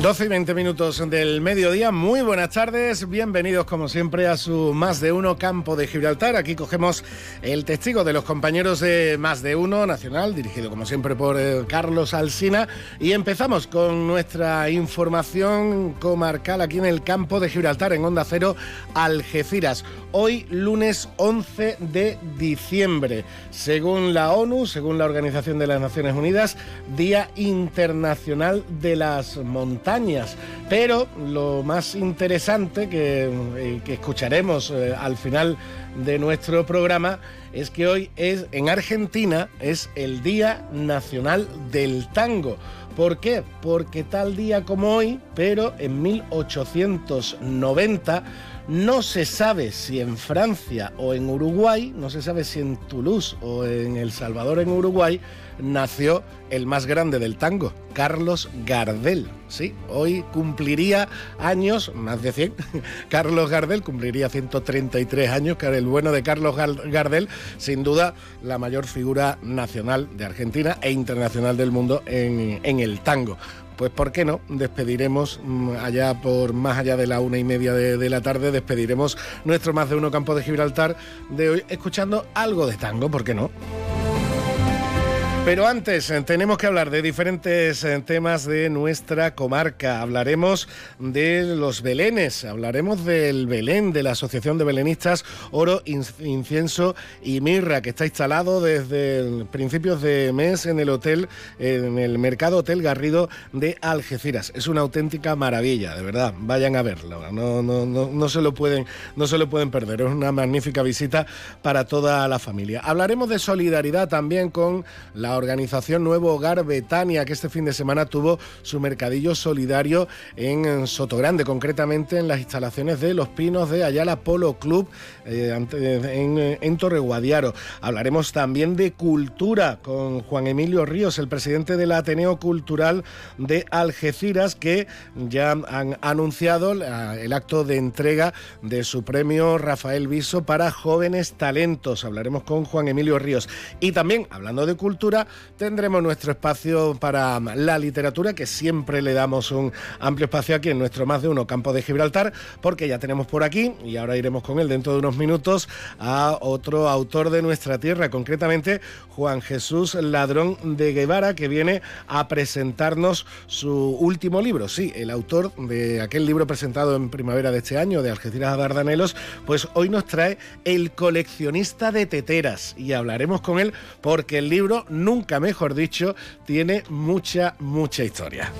12 y 20 minutos del mediodía, muy buenas tardes, bienvenidos como siempre a su Más de Uno Campo de Gibraltar. Aquí cogemos el testigo de los compañeros de Más de Uno Nacional, dirigido como siempre por eh, Carlos Alsina, y empezamos con nuestra información comarcal aquí en el campo de Gibraltar, en Onda Cero, Algeciras. Hoy lunes 11 de diciembre, según la ONU, según la Organización de las Naciones Unidas, Día Internacional de las Montañas pero lo más interesante que, eh, escucharemos eh, al final de nuestro programa es que hoy es en Argentina es el Día Nacional del Tango. ¿Por qué? Porque tal día como hoy, pero en 1890 no se sabe si en Francia o en Uruguay, no se sabe si en Toulouse o en El Salvador en Uruguay, nació el más grande del tango, Carlos Gardel. Sí, hoy cumpliría años, más de 100. Carlos Gardel cumpliría 133 años, que el bueno de Carlos Gardel, sin duda la mayor figura nacional de Argentina e internacional del mundo en, el tango pues ¿por qué no? Despediremos mm, allá por más allá de la una y media de, la tarde, despediremos nuestro más de uno campo de Gibraltar de hoy escuchando algo de tango, ¿por qué no? Pero antes eh, tenemos que hablar de diferentes eh, temas de nuestra comarca. Hablaremos de los belenes, hablaremos del Belén, de la Asociación de Belenistas Oro, Incienso y Mirra, que está instalado desde principios de mes en el hotel, en el Mercado Hotel Garrido de Algeciras. Es una auténtica maravilla, de verdad. Vayan a verlo. No, no, no, no, se lo pueden, no se lo pueden perder. Es una magnífica visita para toda la familia. Hablaremos de solidaridad también con la organización Nuevo Hogar Betania, que este fin de semana tuvo su mercadillo solidario en Sotogrande, concretamente en las instalaciones de Los Pinos de Ayala Polo Club eh, en, en Torreguadiaro. Hablaremos también de cultura con Juan Emilio Ríos, el presidente del Ateneo Cultural de Algeciras, que ya han anunciado el acto de entrega de su premio Rafael Viso para jóvenes talentos. Hablaremos con Juan Emilio Ríos. Y también, hablando de cultura, tendremos nuestro espacio para la literatura, que siempre le damos un amplio espacio aquí en nuestro más de uno campo de Gibraltar, porque ya tenemos por aquí, y ahora iremos con él dentro de unos minutos, a otro autor de nuestra tierra, concretamente Juan Jesús Ladrón de Guevara, que viene a presentarnos su último libro. Sí, el autor de aquel libro presentado en primavera de este año, de Algeciras a Dardanelos, pues hoy nos trae El coleccionista de teteras, y hablaremos con él porque el libro no nunca mejor dicho, tiene mucha, mucha historia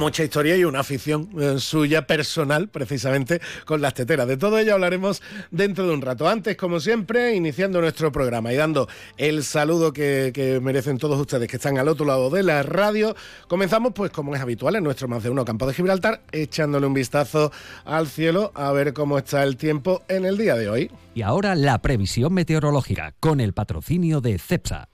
mucha historia y una afición eh, suya personal, precisamente con las teteras. De todo ello hablaremos dentro de un rato. Antes, como siempre, iniciando nuestro programa y dando el saludo que, merecen todos ustedes que están al otro lado de la radio, comenzamos, pues como es habitual en nuestro más de uno campo de Gibraltar, echándole un vistazo al cielo a ver cómo está el tiempo en el día de hoy. Y ahora la previsión meteorológica con el patrocinio de CEPSA.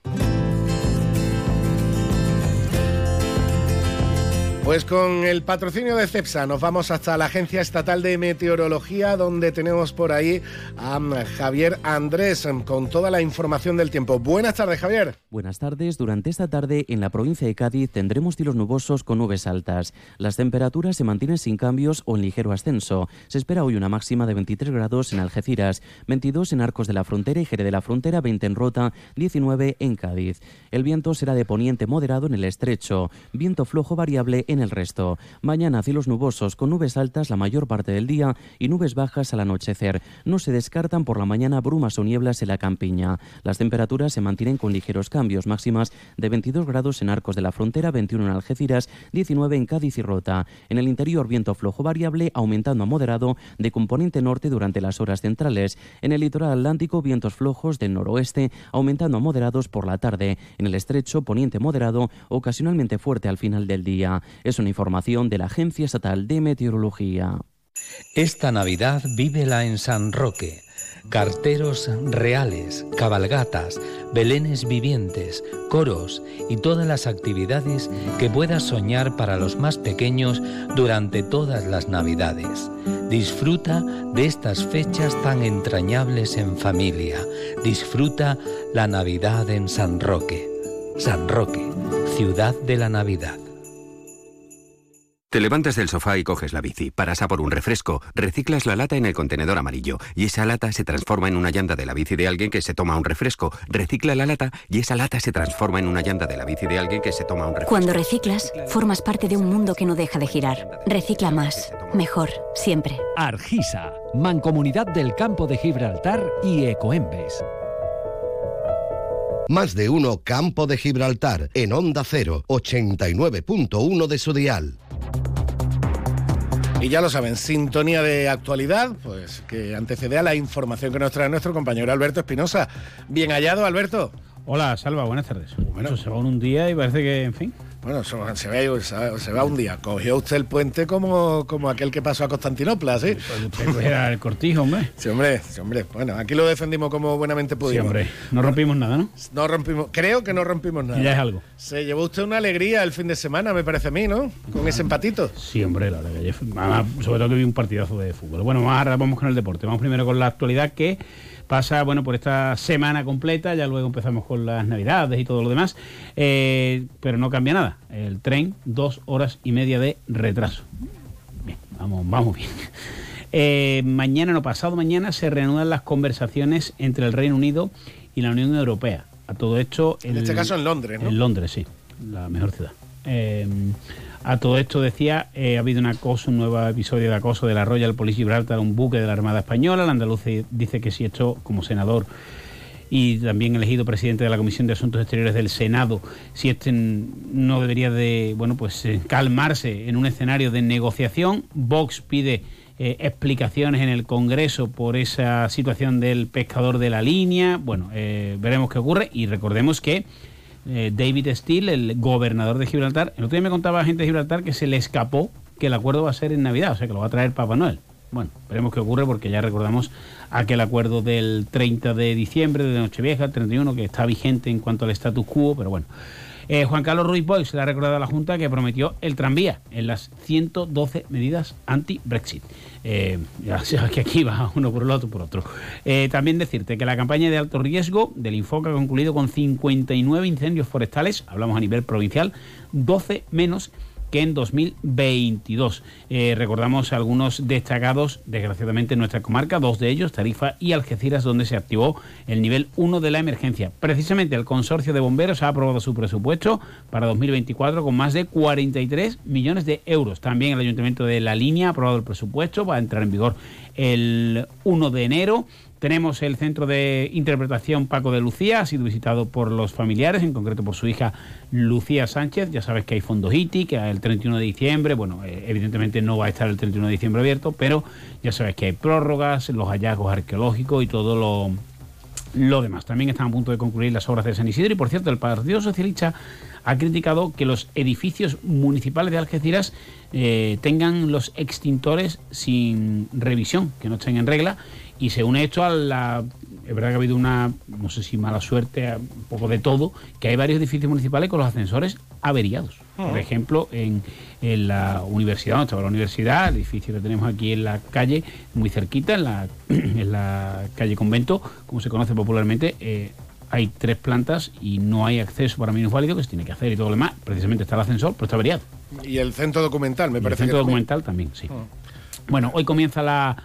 Pues con el patrocinio de CEPSA nos vamos hasta la Agencia Estatal de Meteorología donde tenemos por ahí a Javier Andrés con toda la información del tiempo. Buenas tardes Javier. Buenas tardes. Durante esta tarde en la provincia de Cádiz tendremos cielos nubosos con nubes altas. Las temperaturas se mantienen sin cambios o en ligero ascenso. Se espera hoy una máxima de 23 grados en Algeciras, 22 en Arcos de la Frontera y Jerez de la Frontera, 20 en Rota, 19 en Cádiz. El viento será de poniente moderado en el estrecho, viento flojo variable en el resto. Mañana cielos nubosos con nubes altas la mayor parte del día y nubes bajas al anochecer. No se descartan por la mañana brumas o nieblas en la campiña. Las temperaturas se mantienen con ligeros cambios, máximas de 22 grados en Arcos de la Frontera, 21 en Algeciras, 19 en Cádiz y Rota. En el interior viento flojo variable aumentando a moderado de componente norte durante las horas centrales. En el litoral atlántico vientos flojos del noroeste aumentando a moderados por la tarde. En el estrecho poniente moderado ocasionalmente fuerte al final del día. Es una información de la Agencia Estatal de Meteorología. Esta Navidad vívela en San Roque carteros reales, cabalgatas, belenes vivientes, coros y todas las actividades que puedas soñar para los más pequeños durante todas las Navidades. Disfruta de estas fechas tan entrañables en familia. Disfruta la Navidad en San Roque. San Roque, ciudad de la Navidad. Te levantas del sofá y coges la bici, paras a por un refresco, reciclas la lata en el contenedor amarillo y esa lata se transforma en una llanta de la bici de alguien que se toma un refresco, recicla la lata y esa lata se transforma en una llanta de la bici de alguien que se toma un refresco. Cuando reciclas, formas parte de un mundo que no deja de girar. Recicla más, mejor, siempre. Argisa, Mancomunidad del Campo de Gibraltar y Ecoembes. Más de uno Campo de Gibraltar en Onda 0, 89.1 de su dial. Y ya lo saben, sintonía de actualidad, pues que antecede a la información que nos trae nuestro compañero Alberto Espinosa. Bien hallado, Alberto. Hola, Salva, buenas tardes. Bueno, se va en un día y parece que, en fin, bueno, se, ve, se, va un día. Cogió usted el puente como, como aquel que pasó a Constantinopla, ¿sí? Pues era el cortijo, hombre. Sí, hombre, sí, hombre. Bueno, aquí lo defendimos como buenamente pudimos. Sí, hombre. No rompimos nada, ¿no? No rompimos, creo que no rompimos nada. Ya es algo. Se llevó usted una alegría el fin de semana, me parece a mí, ¿no? Con ese empatito. Sí, hombre, la verdad sobre todo que vi un partidazo de fútbol. Bueno, ahora vamos con el deporte. Vamos primero con la actualidad que pasa bueno por esta semana completa, ya luego empezamos con las navidades y todo lo demás, eh, pero no cambia nada. El tren, dos horas y media de retraso. Bien, vamos, vamos bien. Eh, mañana, no pasado mañana, se reanudan las conversaciones entre el Reino Unido y la Unión Europea. A todo esto... En este caso en Londres, ¿no? En Londres, sí, la mejor ciudad. Eh, a todo esto decía, eh, ha habido un acoso, un nuevo episodio de acoso de la Royal Police Gibraltar, un buque de la Armada Española. El andaluz dice que si esto, como senador y también elegido presidente de la Comisión de Asuntos Exteriores del Senado, si este no debería de, bueno, pues eh, calmarse en un escenario de negociación. Vox pide eh, explicaciones en el Congreso por esa situación del pescador de la línea. Bueno, veremos qué ocurre y recordemos que eh, David Steele, el gobernador de Gibraltar. El otro día me contaba gente de Gibraltar que se le escapó que el acuerdo va a ser en Navidad, o sea que lo va a traer Papá Noel. Bueno, veremos qué ocurre porque ya recordamos aquel acuerdo del 30 de diciembre de Nochevieja, el 31, que está vigente en cuanto al status quo, pero bueno. Eh, Juan Carlos Ruiz Boix le ha recordado a la Junta que prometió el tranvía en las 112 medidas anti-Brexit. Eh, ya sabes que aquí va uno por el otro por otro. Eh, también decirte que la campaña de alto riesgo del Infoca ha concluido con 59 incendios forestales, hablamos a nivel provincial, 12 menos que en 2022. Eh, recordamos algunos destacados, desgraciadamente, en nuestra comarca, dos de ellos, Tarifa y Algeciras, donde se activó el nivel 1 de la emergencia. Precisamente el Consorcio de Bomberos ha aprobado su presupuesto para 2024 con más de 43 millones de euros. También el Ayuntamiento de La Línea ha aprobado el presupuesto, va a entrar en vigor el 1 de enero. Tenemos el centro de interpretación Paco de Lucía, ha sido visitado por los familiares, en concreto por su hija Lucía Sánchez. Ya sabes que hay fondos ITI, que el 31 de diciembre, bueno, eh, evidentemente no va a estar el 31 de diciembre abierto, pero ya sabes que hay prórrogas, los hallazgos arqueológicos y todo lo, lo demás. También están a punto de concluir las obras de San Isidro y, por cierto, el Partido Socialista ha criticado que los edificios municipales de Algeciras eh, tengan los extintores sin revisión, que no estén en regla y se une esto a la... Es verdad que ha habido una, no sé si mala suerte, un poco de todo, que hay varios edificios municipales con los ascensores averiados. Por ah. ejemplo, en, la universidad, donde estaba la universidad, el edificio que tenemos aquí en la calle, muy cerquita, en la, en la calle Convento, como se conoce popularmente, eh, hay tres plantas y no hay acceso para minusválido que se tiene que hacer y todo lo demás. Precisamente está el ascensor, pero está averiado. Y el centro documental, me parece. El centro documental también, sí. Ah. Bueno, hoy comienza la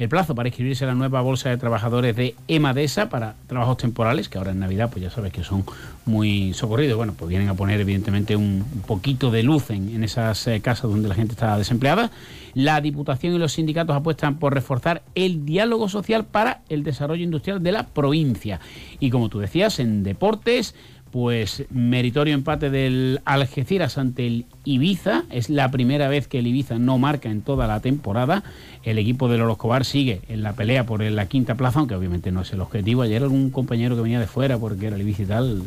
el plazo para inscribirse en la nueva bolsa de trabajadores de EMADESA para trabajos temporales, que ahora en Navidad pues ya sabes que son muy socorridos. Bueno, pues vienen a poner evidentemente un, poquito de luz en, esas eh, casas donde la gente está desempleada. La Diputación y los sindicatos apuestan por reforzar el diálogo social para el desarrollo industrial de la provincia. Y como tú decías, en deportes pues meritorio empate del Algeciras ante el Ibiza. Es la primera vez que el Ibiza no marca en toda la temporada. El equipo de Lolo Escobar sigue en la pelea por la quinta plaza, aunque obviamente no es el objetivo. Ayer algún compañero que venía de fuera porque era el Ibiza y tal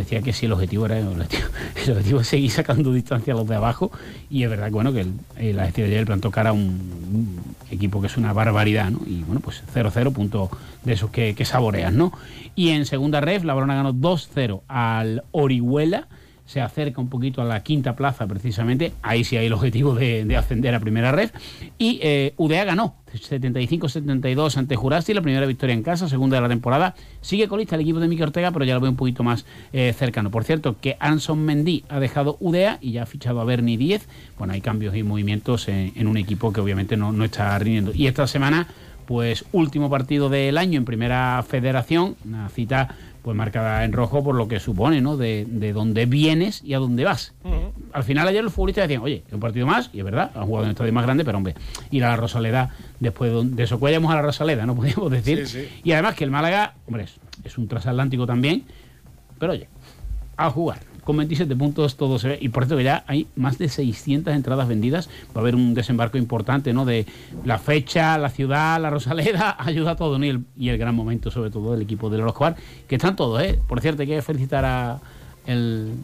decía que sí, el objetivo era el objetivo, es seguir sacando distancia a los de abajo y es verdad que bueno que el, el de ayer plantó cara a un, equipo que es una barbaridad, ¿no? Y bueno, pues 0-0, punto de esos que, que saboreas, ¿no? Y en segunda ref, la Barona ganó 2-0 al Orihuela se acerca un poquito a la quinta plaza precisamente, ahí sí hay el objetivo de, de ascender a primera red, y eh, UDA ganó 75-72 ante Jurasti, la primera victoria en casa, segunda de la temporada, sigue colista el equipo de Miki Ortega, pero ya lo veo un poquito más eh, cercano. Por cierto, que Anson Mendy ha dejado UDA y ya ha fichado a Bernie 10, bueno, hay cambios y movimientos en, en un equipo que obviamente no, no está rindiendo. Y esta semana, pues último partido del año en primera federación, una cita pues marcada en rojo por lo que supone, ¿no? De, de dónde vienes y a dónde vas. Uh -huh. Al final ayer los futbolistas decían, oye, un partido más, y es verdad, han jugado en un estadio más grande, pero hombre, ir a la Rosaleda, después de eso cuellamos a la Rosaleda, no podríamos decir. Sí, sí. Y además que el Málaga, hombre, es, es un transatlántico también, pero oye, a jugar con 27 puntos todo se ve. Y por cierto que ya hay más de 600 entradas vendidas. Va a haber un desembarco importante, ¿no? De la fecha, la ciudad, la Rosaleda, ayuda a todo, ¿no? Y el, y el gran momento, sobre todo, del equipo de los Escobar, que están todos, ¿eh? Por cierto, hay que felicitar a el,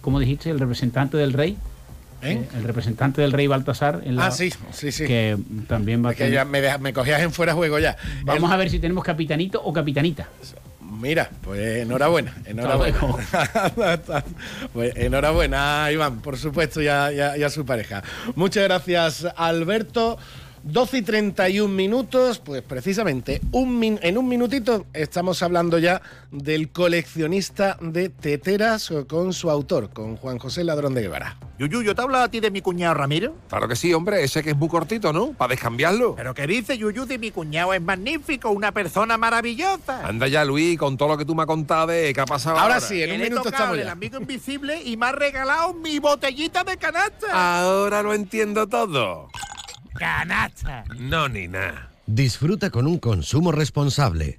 ¿cómo dijiste? El representante del rey. ¿Eh? El representante del rey Baltasar. En la, ah, sí, sí, sí. Que también va es que ya me, me, cogías en fuera de juego ya. Vamos el... a ver si tenemos capitanito o capitanita. Mira, pues enhorabuena, enhorabuena. pues enhorabuena, Iván, por supuesto, y a, y, a, y a, su pareja. Muchas gracias, Alberto. 12 y 31 minutos, pues precisamente un min en un minutito estamos hablando ya del coleccionista de teteras con su autor, con Juan José Ladrón de Guevara. Yuyu, ¿yo te hablo a ti de mi cuñado Ramiro? Claro que sí, hombre, ese que es muy cortito, ¿no? Para descambiarlo. ¿Pero qué dice Yuyu de mi cuñado? Es magnífico, una persona maravillosa. Anda ya, Luis, con todo lo que tú me has contado de qué ha pasado ahora. Ahora sí, en un minuto estamos ya. el amigo invisible y me ha regalado mi botellita de canasta. Ahora lo entiendo todo. Canasta. No, ni nada. Disfruta con un consumo responsable.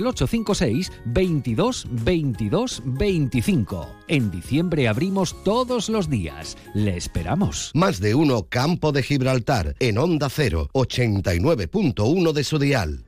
856 22 22 25. En diciembre abrimos todos los días. Le esperamos. Más de uno Campo de Gibraltar en Onda 0, 89.1 de su dial.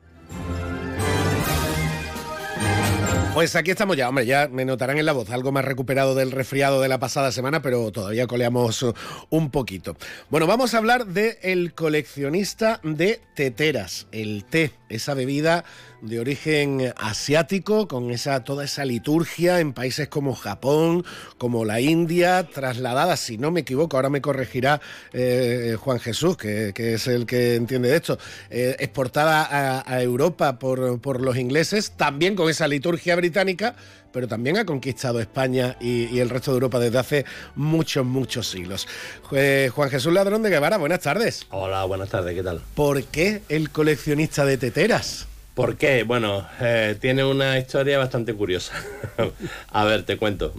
Pues aquí estamos ya, hombre, ya me notarán en la voz algo más recuperado del resfriado de la pasada semana, pero todavía coleamos un poquito. Bueno, vamos a hablar de el coleccionista de teteras, el té, esa bebida de origen asiático, con esa, toda esa liturgia en países como Japón, como la India, trasladada, si no me equivoco, ahora me corregirá eh, Juan Jesús, que, que, es el que entiende de esto, eh, exportada a, a Europa por, por, los ingleses, también con esa liturgia británica, pero también ha conquistado España y, y el resto de Europa desde hace muchos, muchos siglos. Eh, Juan Jesús Ladrón de Guevara, buenas tardes. Hola, buenas tardes, ¿qué tal? ¿Por qué el coleccionista de teteras? ¿Por qué? Bueno, eh, tiene una historia bastante curiosa. a ver, te cuento.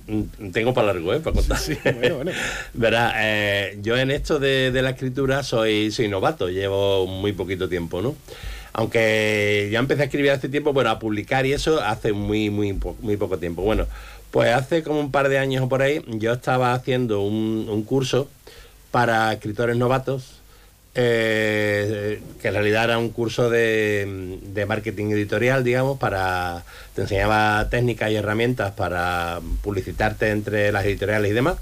Tengo para largo, ¿eh? Para contar. Sí, bueno, bueno. Verá, eh, yo en esto de, de, la escritura soy, soy novato, llevo muy poquito tiempo, ¿no? Aunque ya empecé a escribir hace tiempo, bueno, a publicar y eso hace muy, muy, poco tiempo. Bueno, pues hace como un par de años o por ahí, yo estaba haciendo un, un curso para escritores novatos eh, que en realidad era un curso de, de, marketing editorial, digamos, para te enseñaba técnicas y herramientas para publicitarte entre las editoriales y demás.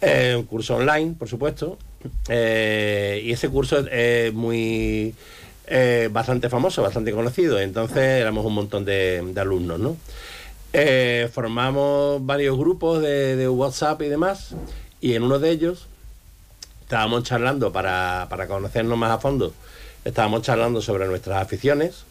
Eh, un curso online, por supuesto. Eh, y ese curso es muy eh, bastante famoso, bastante conocido. Entonces éramos un montón de, de alumnos, ¿no? Eh, formamos varios grupos de, de WhatsApp y demás. Y en uno de ellos estábamos charlando para, para, conocernos más a fondo, estábamos charlando sobre nuestras aficiones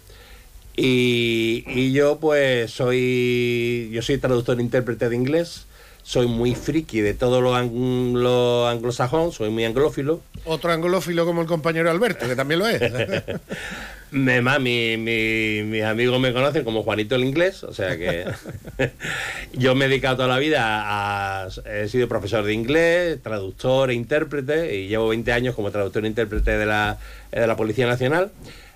y, y, yo pues soy, yo soy traductor e intérprete de inglés, soy muy friki de todo lo, anglo, anglosajón, soy muy anglófilo. Otro anglófilo como el compañero Alberto, que también lo es. Me, mi- mis amigos me conocen como Juanito el inglés, o sea que yo me he dedicado toda la vida a, he sido profesor de inglés, traductor e intérprete y llevo 20 años como traductor e intérprete de la, de la Policía Nacional.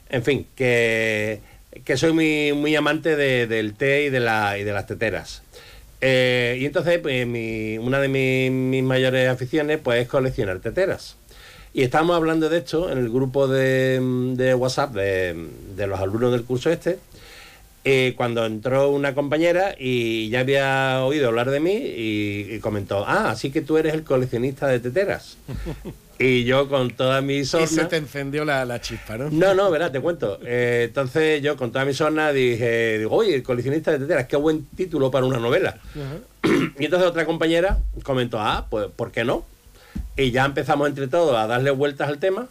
En fin, que, que soy muy, muy amante de- del té y de, la, y de las teteras. Eh, y entonces, pues, mi- una de mi- mis mayores aficiones pues, es coleccionar teteras. Y estábamos hablando de esto en el grupo de, de WhatsApp de, de los alumnos del curso este, eh, cuando entró una compañera y ya había oído hablar de mí y comentó, ah, así que tú eres el coleccionista de teteras. y yo con toda mi y sorna... se te encendió la, la chispa, ¿no? No, no, verás, te cuento. Eh, entonces yo con toda mi sorna dije, digo, oye, el coleccionista de teteras, qué buen título para una novela. Y entonces otra compañera comentó, ah, pues, ¿por qué no? Y ya empezamos entre todos a darle vueltas al tema.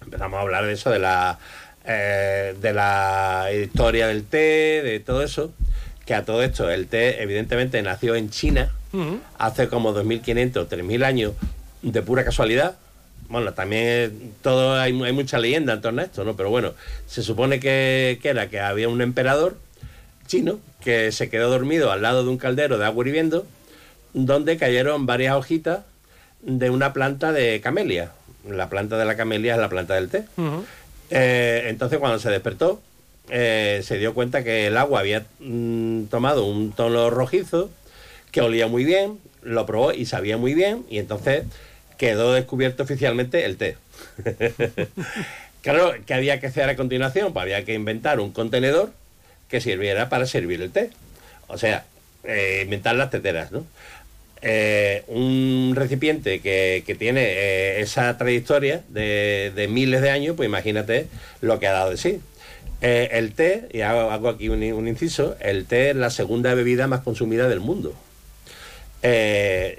Empezamos a hablar de eso, de la, eh, de la historia del té, de todo eso. Que a todo esto, el té evidentemente nació en China hace como 2.500, 3.000 años de pura casualidad. Bueno, también todo hay, hay mucha leyenda en torno a esto, ¿no? Pero bueno, se supone que, que era que había un emperador chino que se quedó dormido al lado de un caldero de agua hirviendo donde cayeron varias hojitas de una planta de camelia. La planta de la camelia es la planta del té. Eh, entonces cuando se despertó, eh, se dio cuenta que el agua había mm, tomado un tono rojizo, que olía muy bien, lo probó y sabía muy bien, y entonces quedó descubierto oficialmente el té. claro, ¿qué había que hacer a continuación? Pues había que inventar un contenedor que sirviera para servir el té. O sea, eh, inventar las teteras, ¿no? Eh, un recipiente que, que tiene eh, esa trayectoria de, de miles de años, pues imagínate lo que ha dado de sí. El té, y hago, hago aquí un, un inciso, el té es la segunda bebida más consumida del mundo.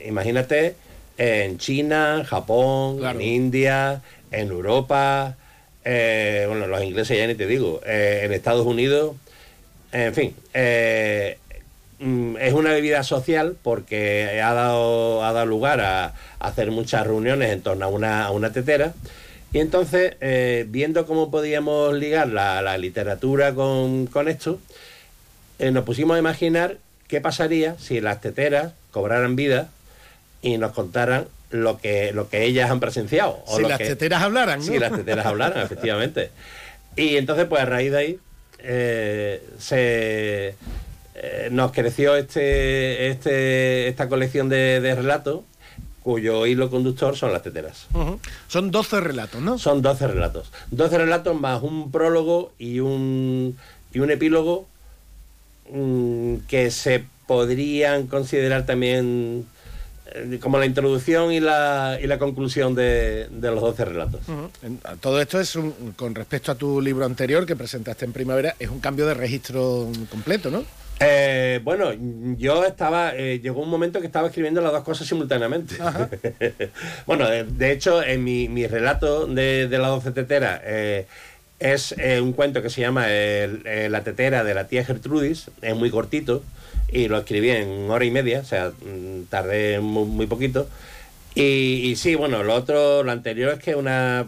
Imagínate en China, Japón, en India, en Europa, eh, bueno, los ingleses ya ni te digo, eh, en Estados Unidos, en fin, eh, mm, es una bebida social porque ha dado, ha dado lugar a, a hacer muchas reuniones en torno a una, a una tetera. Y entonces, eh, viendo cómo podíamos ligar la, la literatura con, con esto, eh, nos pusimos a imaginar qué pasaría si las teteras cobraran vida y nos contaran lo que, lo que ellas han presenciado. o Si las que- teteras hablaran, ¿no? Si las teteras hablaran, efectivamente. Y entonces, pues a raíz de ahí, eh, se, eh, nos creció este, este, esta colección de, de relatos cuyo hilo conductor son las teteras. Son 12 relatos, ¿no? Son 12 relatos. 12 relatos más un prólogo y un, y un epílogo mm, que se podrían considerar también como la introducción y la, y la conclusión de, de los 12 relatos. Todo esto es un- con respecto a tu libro anterior que presentaste en primavera, es un cambio de registro completo, ¿no? Eh, bueno, yo estaba, eh, llegó un momento que estaba escribiendo las dos cosas simultáneamente. bueno, de, de hecho, en mi, mi relato de, de la doce tetera eh, es eh, un cuento que se llama eh, La tetera de la tía Gertrudis, es muy cortito y lo escribí en hora y media, o sea, mm, tardé muy, muy poquito. Y, y sí, bueno, lo otro, lo anterior es que una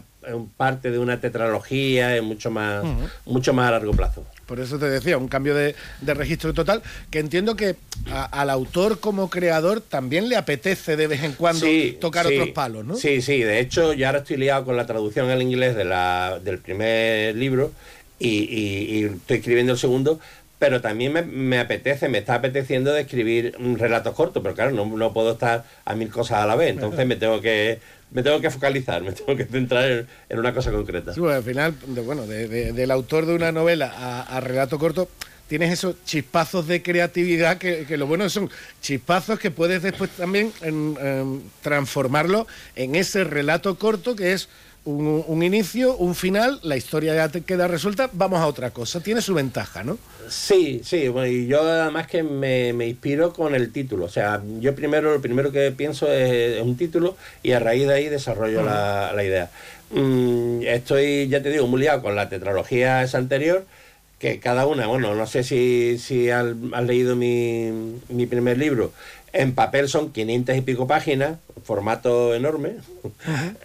parte de una tetralogía, es mucho más, mucho más a largo plazo. Por eso te decía, un cambio de, de registro total, que entiendo que a- al autor como creador también le apetece de vez en cuando Sí, tocar sí. otros palos, ¿no? Sí, sí, de hecho yo ahora estoy liado con la traducción al inglés de la, del primer libro y, y- y estoy escribiendo el segundo, pero también me, me apetece, me está apeteciendo de escribir relatos cortos, pero claro, no, no puedo estar a mil cosas a la vez, entonces me tengo que me tengo que focalizar, me tengo que centrar en, en una cosa concreta. Sí, bueno, al final, de- bueno, de- de- del autor de una novela a, a relato corto, tienes esos chispazos de creatividad que, que lo bueno son chispazos que puedes después también en, em, transformarlo en ese relato corto que es un, un inicio, un final, la historia ya te queda resuelta, vamos a otra cosa. Tiene su ventaja, ¿no? Sí, sí, bueno, y yo además que me, me inspiro con el título. O sea, yo primero lo primero que pienso es, un título y a raíz de ahí desarrollo la, la idea. Mm, estoy, ya te digo, muy liado con la tetralogía esa anterior, que cada una, bueno, no sé si, si has, has leído mi, mi primer libro, en papel son 500 y pico páginas, formato enorme.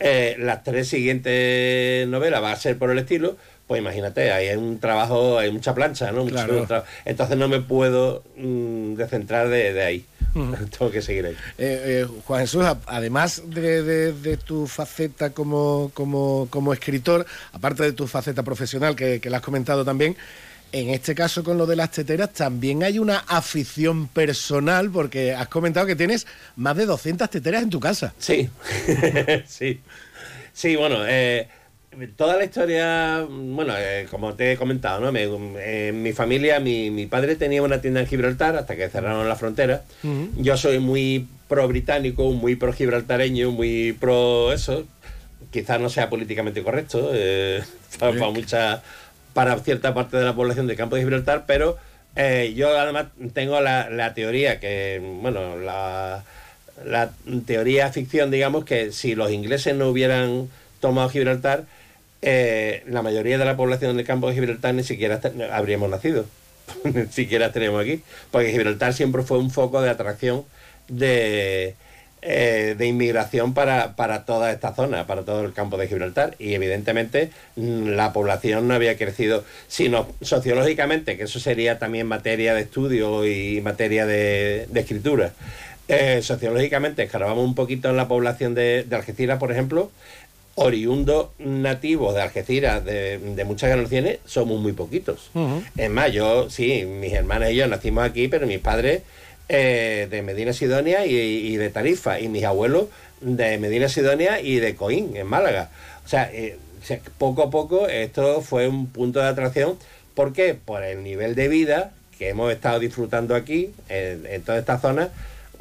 Eh, las tres siguientes novelas va a ser por el estilo. Pues imagínate, hay un trabajo, hay mucha plancha, ¿no? Mucho Claro. Entonces no me puedo mm, descentrar de, de ahí. Tengo que seguir ahí. Eh, eh, Juan Jesús, además de, de- de tu faceta como, como, como escritor, aparte de tu faceta profesional que, que la has comentado también, en este caso con lo de las teteras también hay una afición personal porque has comentado que tienes más de 200 teteras en tu casa. Sí, sí. Sí, bueno, eh, toda la historia, bueno, eh, como te he comentado, ¿no? Me- en mi familia, mi, mi padre tenía una tienda en Gibraltar hasta que cerraron la frontera. Yo soy muy pro británico, muy pro gibraltareño, muy pro eso. Quizás no sea políticamente correcto eh, para, para mucha, para cierta parte de la población del campo de Gibraltar, pero eh, yo además tengo la, la teoría que, bueno, la, la teoría ficción, digamos, que si los ingleses no hubieran tomado Gibraltar, eh, la mayoría de la población del campo de Gibraltar ni siquiera habríamos nacido, ni siquiera estaríamos aquí, porque Gibraltar siempre fue un foco de atracción de, eh, de inmigración para, para toda esta zona, para todo el campo de Gibraltar, y evidentemente mm, la población no había crecido, sino sociológicamente, que eso sería también materia de estudio y materia de, de escritura. Eh, sociológicamente, escarbamos un poquito en la población de, de Algeciras, por ejemplo, oriundos nativos de Algeciras de, de muchas generaciones somos muy poquitos. Es más, yo, sí, mis hermanas y yo nacimos aquí, pero mis padres eh, de Medina Sidonia y, de Tarifa, y mis abuelos de Medina Sidonia y de Coín, en Málaga. O sea, eh, o sea, poco a poco esto fue un punto de atracción. ¿Por qué? Por el nivel de vida que hemos estado disfrutando aquí, en, en toda esta zona,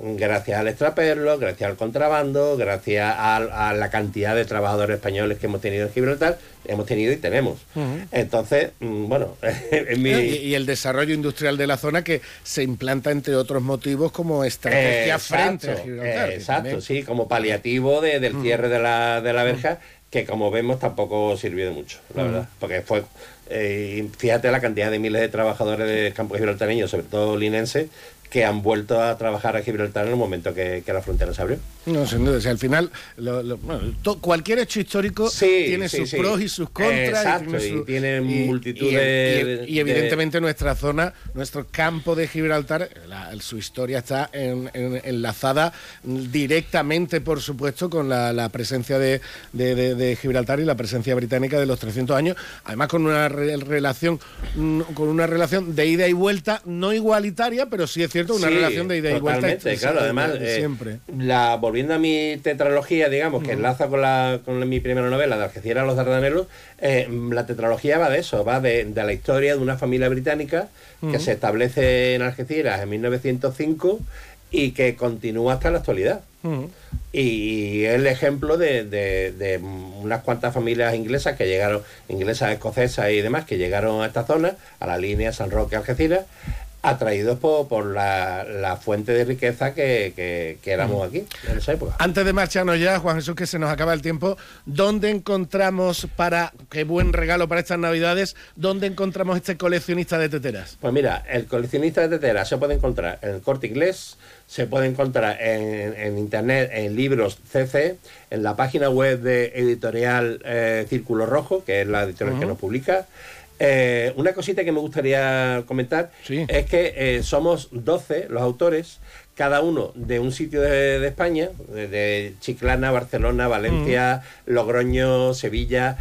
gracias al extraperlo, gracias al contrabando, gracias a, a la cantidad de trabajadores españoles que hemos tenido en Gibraltar, hemos tenido y tenemos. Entonces, mm, bueno, en mi... Y, y el desarrollo industrial de la zona que se implanta entre otros motivos como estrategia Eh, frente a exacto, Gibraltar. exacto, también- sí, como paliativo de- del cierre de la, de la verja, que como vemos tampoco sirvió de mucho, la verdad. Porque fue, eh, fíjate la cantidad de miles de trabajadores de campos gibraltareños, sobre todo linenses, que han vuelto a trabajar a Gibraltar en el momento que, que la frontera se abrió. No, sin duda. O sea, al final, lo- lo- bueno, to- cualquier hecho histórico Sí, tiene sí, sus sí. pros y sus contras. Exacto, tiene, y su- tiene multitud y- de- y- y de- evidentemente nuestra zona, nuestro campo de Gibraltar, la- su historia está en- en- enlazada directamente, por supuesto, con la, la presencia de, de- de- de Gibraltar y la presencia británica de los 300 años. Además, con una re- relación mm, con una relación de ida y vuelta, no igualitaria, pero sí es cierto, una Sí, relación de ida y vuelta. claro, de- además, de eh, siempre. la, volviendo a mi tetralogía, digamos, que enlaza con, la, con mi primera novela, de Algeciras a los Dardanelos, eh, la tetralogía va de eso, va de, de la historia de una familia británica que se establece en Algeciras en 1905 y que continúa hasta la actualidad. Y es el ejemplo de, de- de unas cuantas familias inglesas que llegaron, inglesas, escocesas y demás, que llegaron a esta zona, a la línea San Roque Algeciras, atraídos por, por la, la fuente de riqueza que, que- que éramos aquí en esa época. Antes de marcharnos ya, Juan Jesús, que se nos acaba el tiempo, ¿dónde encontramos para, qué buen regalo para estas navidades, dónde encontramos este coleccionista de teteras? Pues mira, el coleccionista de teteras se puede encontrar en el corte inglés, se puede encontrar en, en internet, en libros CC, en la página web de editorial eh, Círculo Rojo, que es la editorial que nos publica. Eh, una cosita que me gustaría comentar es que eh, somos 12 los autores, cada uno de un sitio de, de España, de, Chiclana, Barcelona, Valencia, Logroño, Sevilla,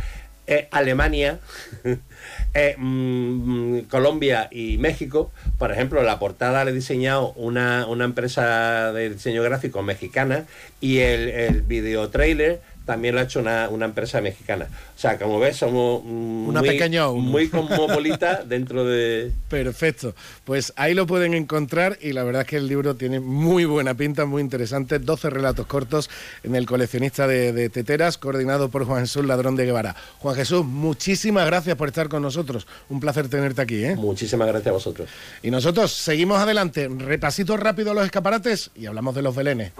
eh, Alemania, eh, mm, Colombia y México. Por ejemplo, la portada la he diseñado una, una empresa de diseño gráfico mexicana y el, el video trailer también lo ha hecho una, una empresa mexicana. O sea, como ves, somos mm, Una muy, pequeña ONU. muy cosmopolita dentro de... Perfecto. Pues ahí lo pueden encontrar y la verdad es que el libro tiene muy buena pinta, muy interesante. 12 relatos cortos en el coleccionista de, de teteras, coordinado por Juan Jesús Ladrón de Guevara. Juan Jesús, muchísimas gracias por estar con nosotros. Un placer tenerte aquí. ¿eh? Muchísimas gracias a vosotros. Y nosotros seguimos adelante. Repasito rápido a los escaparates y hablamos de los belenes.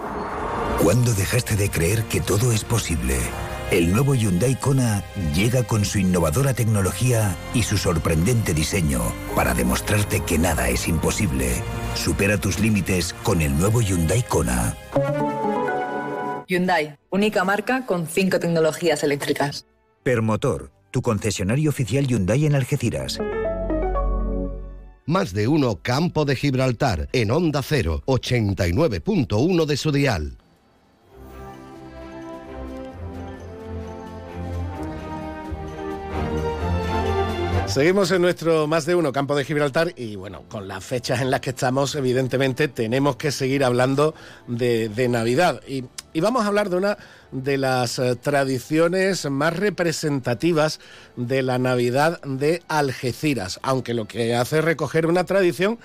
¿Cuándo dejaste de creer que todo es posible? El nuevo Hyundai Kona llega con su innovadora tecnología y su sorprendente diseño para demostrarte que nada es imposible. Supera tus límites con el nuevo Hyundai Kona. Hyundai, única marca con cinco tecnologías eléctricas. Permotor, tu concesionario oficial Hyundai en Algeciras. Más de uno Campo de Gibraltar en Onda 0, 89.1 de su dial. Seguimos en nuestro más de uno campo de Gibraltar y bueno, con las fechas en las que estamos, evidentemente tenemos que seguir hablando de, Navidad. Y, y, vamos a hablar de una de las eh, tradiciones más representativas de la Navidad de Algeciras, aunque lo que hace es recoger una tradición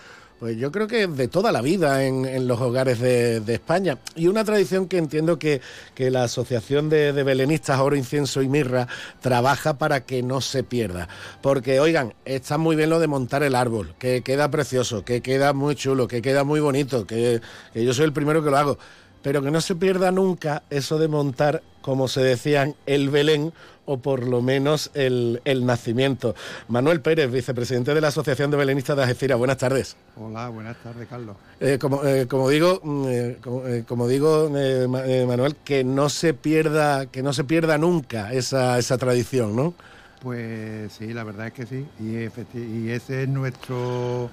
pues yo creo que de toda la vida en, los hogares de, España. Y una tradición que entiendo que, la Asociación de, de, Belenistas Oro, Incienso y Mirra trabaja para que no se pierda. Porque, oigan, está muy bien lo de montar el árbol, que queda precioso, que queda muy chulo, que queda muy bonito, que, que yo soy el primero que lo hago. Pero que no se pierda nunca eso de montar, como se decían, el Belén o por lo menos el, nacimiento. Manuel Pérez, vicepresidente de la Asociación de Belenistas de Algeciras, buenas tardes. Hola, buenas tardes, Carlos. Eh, como, eh, como, digo, mm, eh, como, digo Manuel, que no se pierda, que no se pierda nunca esa, esa tradición, ¿no? Pues sí, la verdad es que sí, y, y ese es nuestro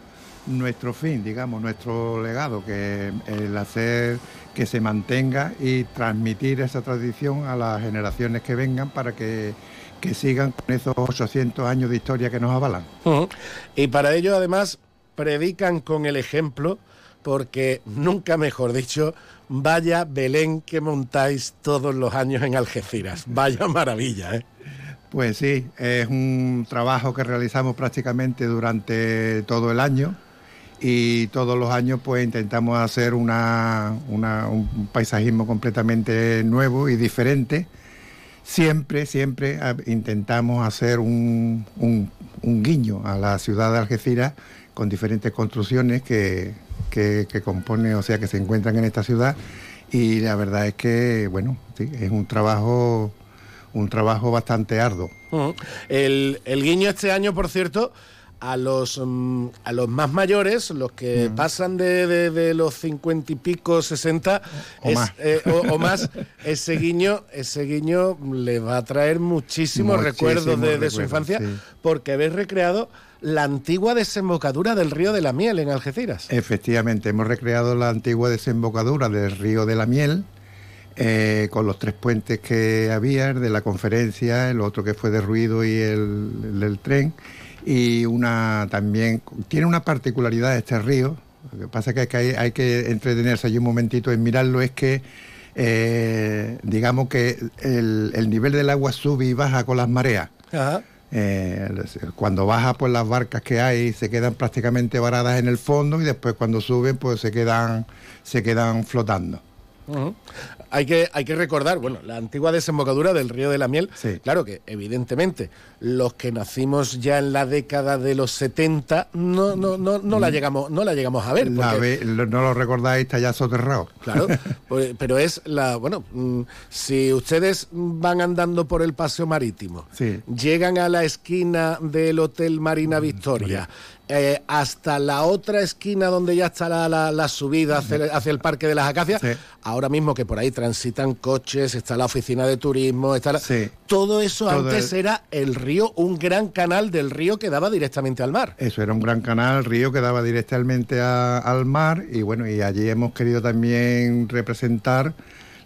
nuestro fin, digamos, nuestro legado, que el hacer que se mantenga y transmitir esa tradición a las generaciones que vengan para que, sigan con esos 800 años de historia que nos avalan. Y para ello, además, predican con el ejemplo, porque nunca mejor dicho, vaya Belén que montáis todos los años en Algeciras. Vaya maravilla, ¿eh? Pues sí, es un trabajo que realizamos prácticamente durante todo el año y todos los años pues intentamos hacer una, un paisajismo completamente nuevo y diferente. Siempre, siempre intentamos hacer un, un, guiño a la ciudad de Algeciras con diferentes construcciones que, que, que componen, o sea, que se encuentran en esta ciudad. Y la verdad es que, bueno, es un trabajo, un trabajo bastante arduo. el, el guiño este año, por cierto, a los, mm, a los más mayores, los que mm. pasan de, de, los cincuenta y pico, sesenta o, más. Eh, o, más, ese guiño, ese guiño le va a traer muchísimos recuerdos de, su infancia, porque habéis recreado la antigua desembocadura del río de la Miel en Algeciras. Efectivamente, hemos recreado la antigua desembocadura del río de la Miel. Eh, con los tres puentes que había, de la conferencia, el otro que fue de ruido y el, el del tren, y una también tiene una particularidad este río. Lo que pasa es que hay, hay que entretenerse allí un momentito en mirarlo, es que eh, digamos que el, nivel del agua sube y baja con las mareas. Eh, cuando baja, pues las barcas que hay se quedan prácticamente varadas en el fondo y después cuando suben, pues se quedan, se quedan flotando. Hay que, hay que recordar, bueno, la antigua desembocadura del río de la Miel, claro que evidentemente los que nacimos ya en la década de los 70 no, no, no, no la mm. llegamos, no la llegamos a ver. no lo recordáis, está ya soterrado. Claro, pues, pero es la, bueno, mm, si ustedes van andando por el paseo marítimo, llegan a la esquina del Hotel Marina mm, Victoria, eh, hasta la otra esquina donde ya está la, subida hacia, el Parque de las Acacias. Ahora mismo que por ahí transitan coches, está la oficina de turismo, está todo eso antes era el río, un gran canal del río que daba directamente al mar. Eso era un gran canal, río que daba directamente al mar y bueno, y allí hemos querido también representar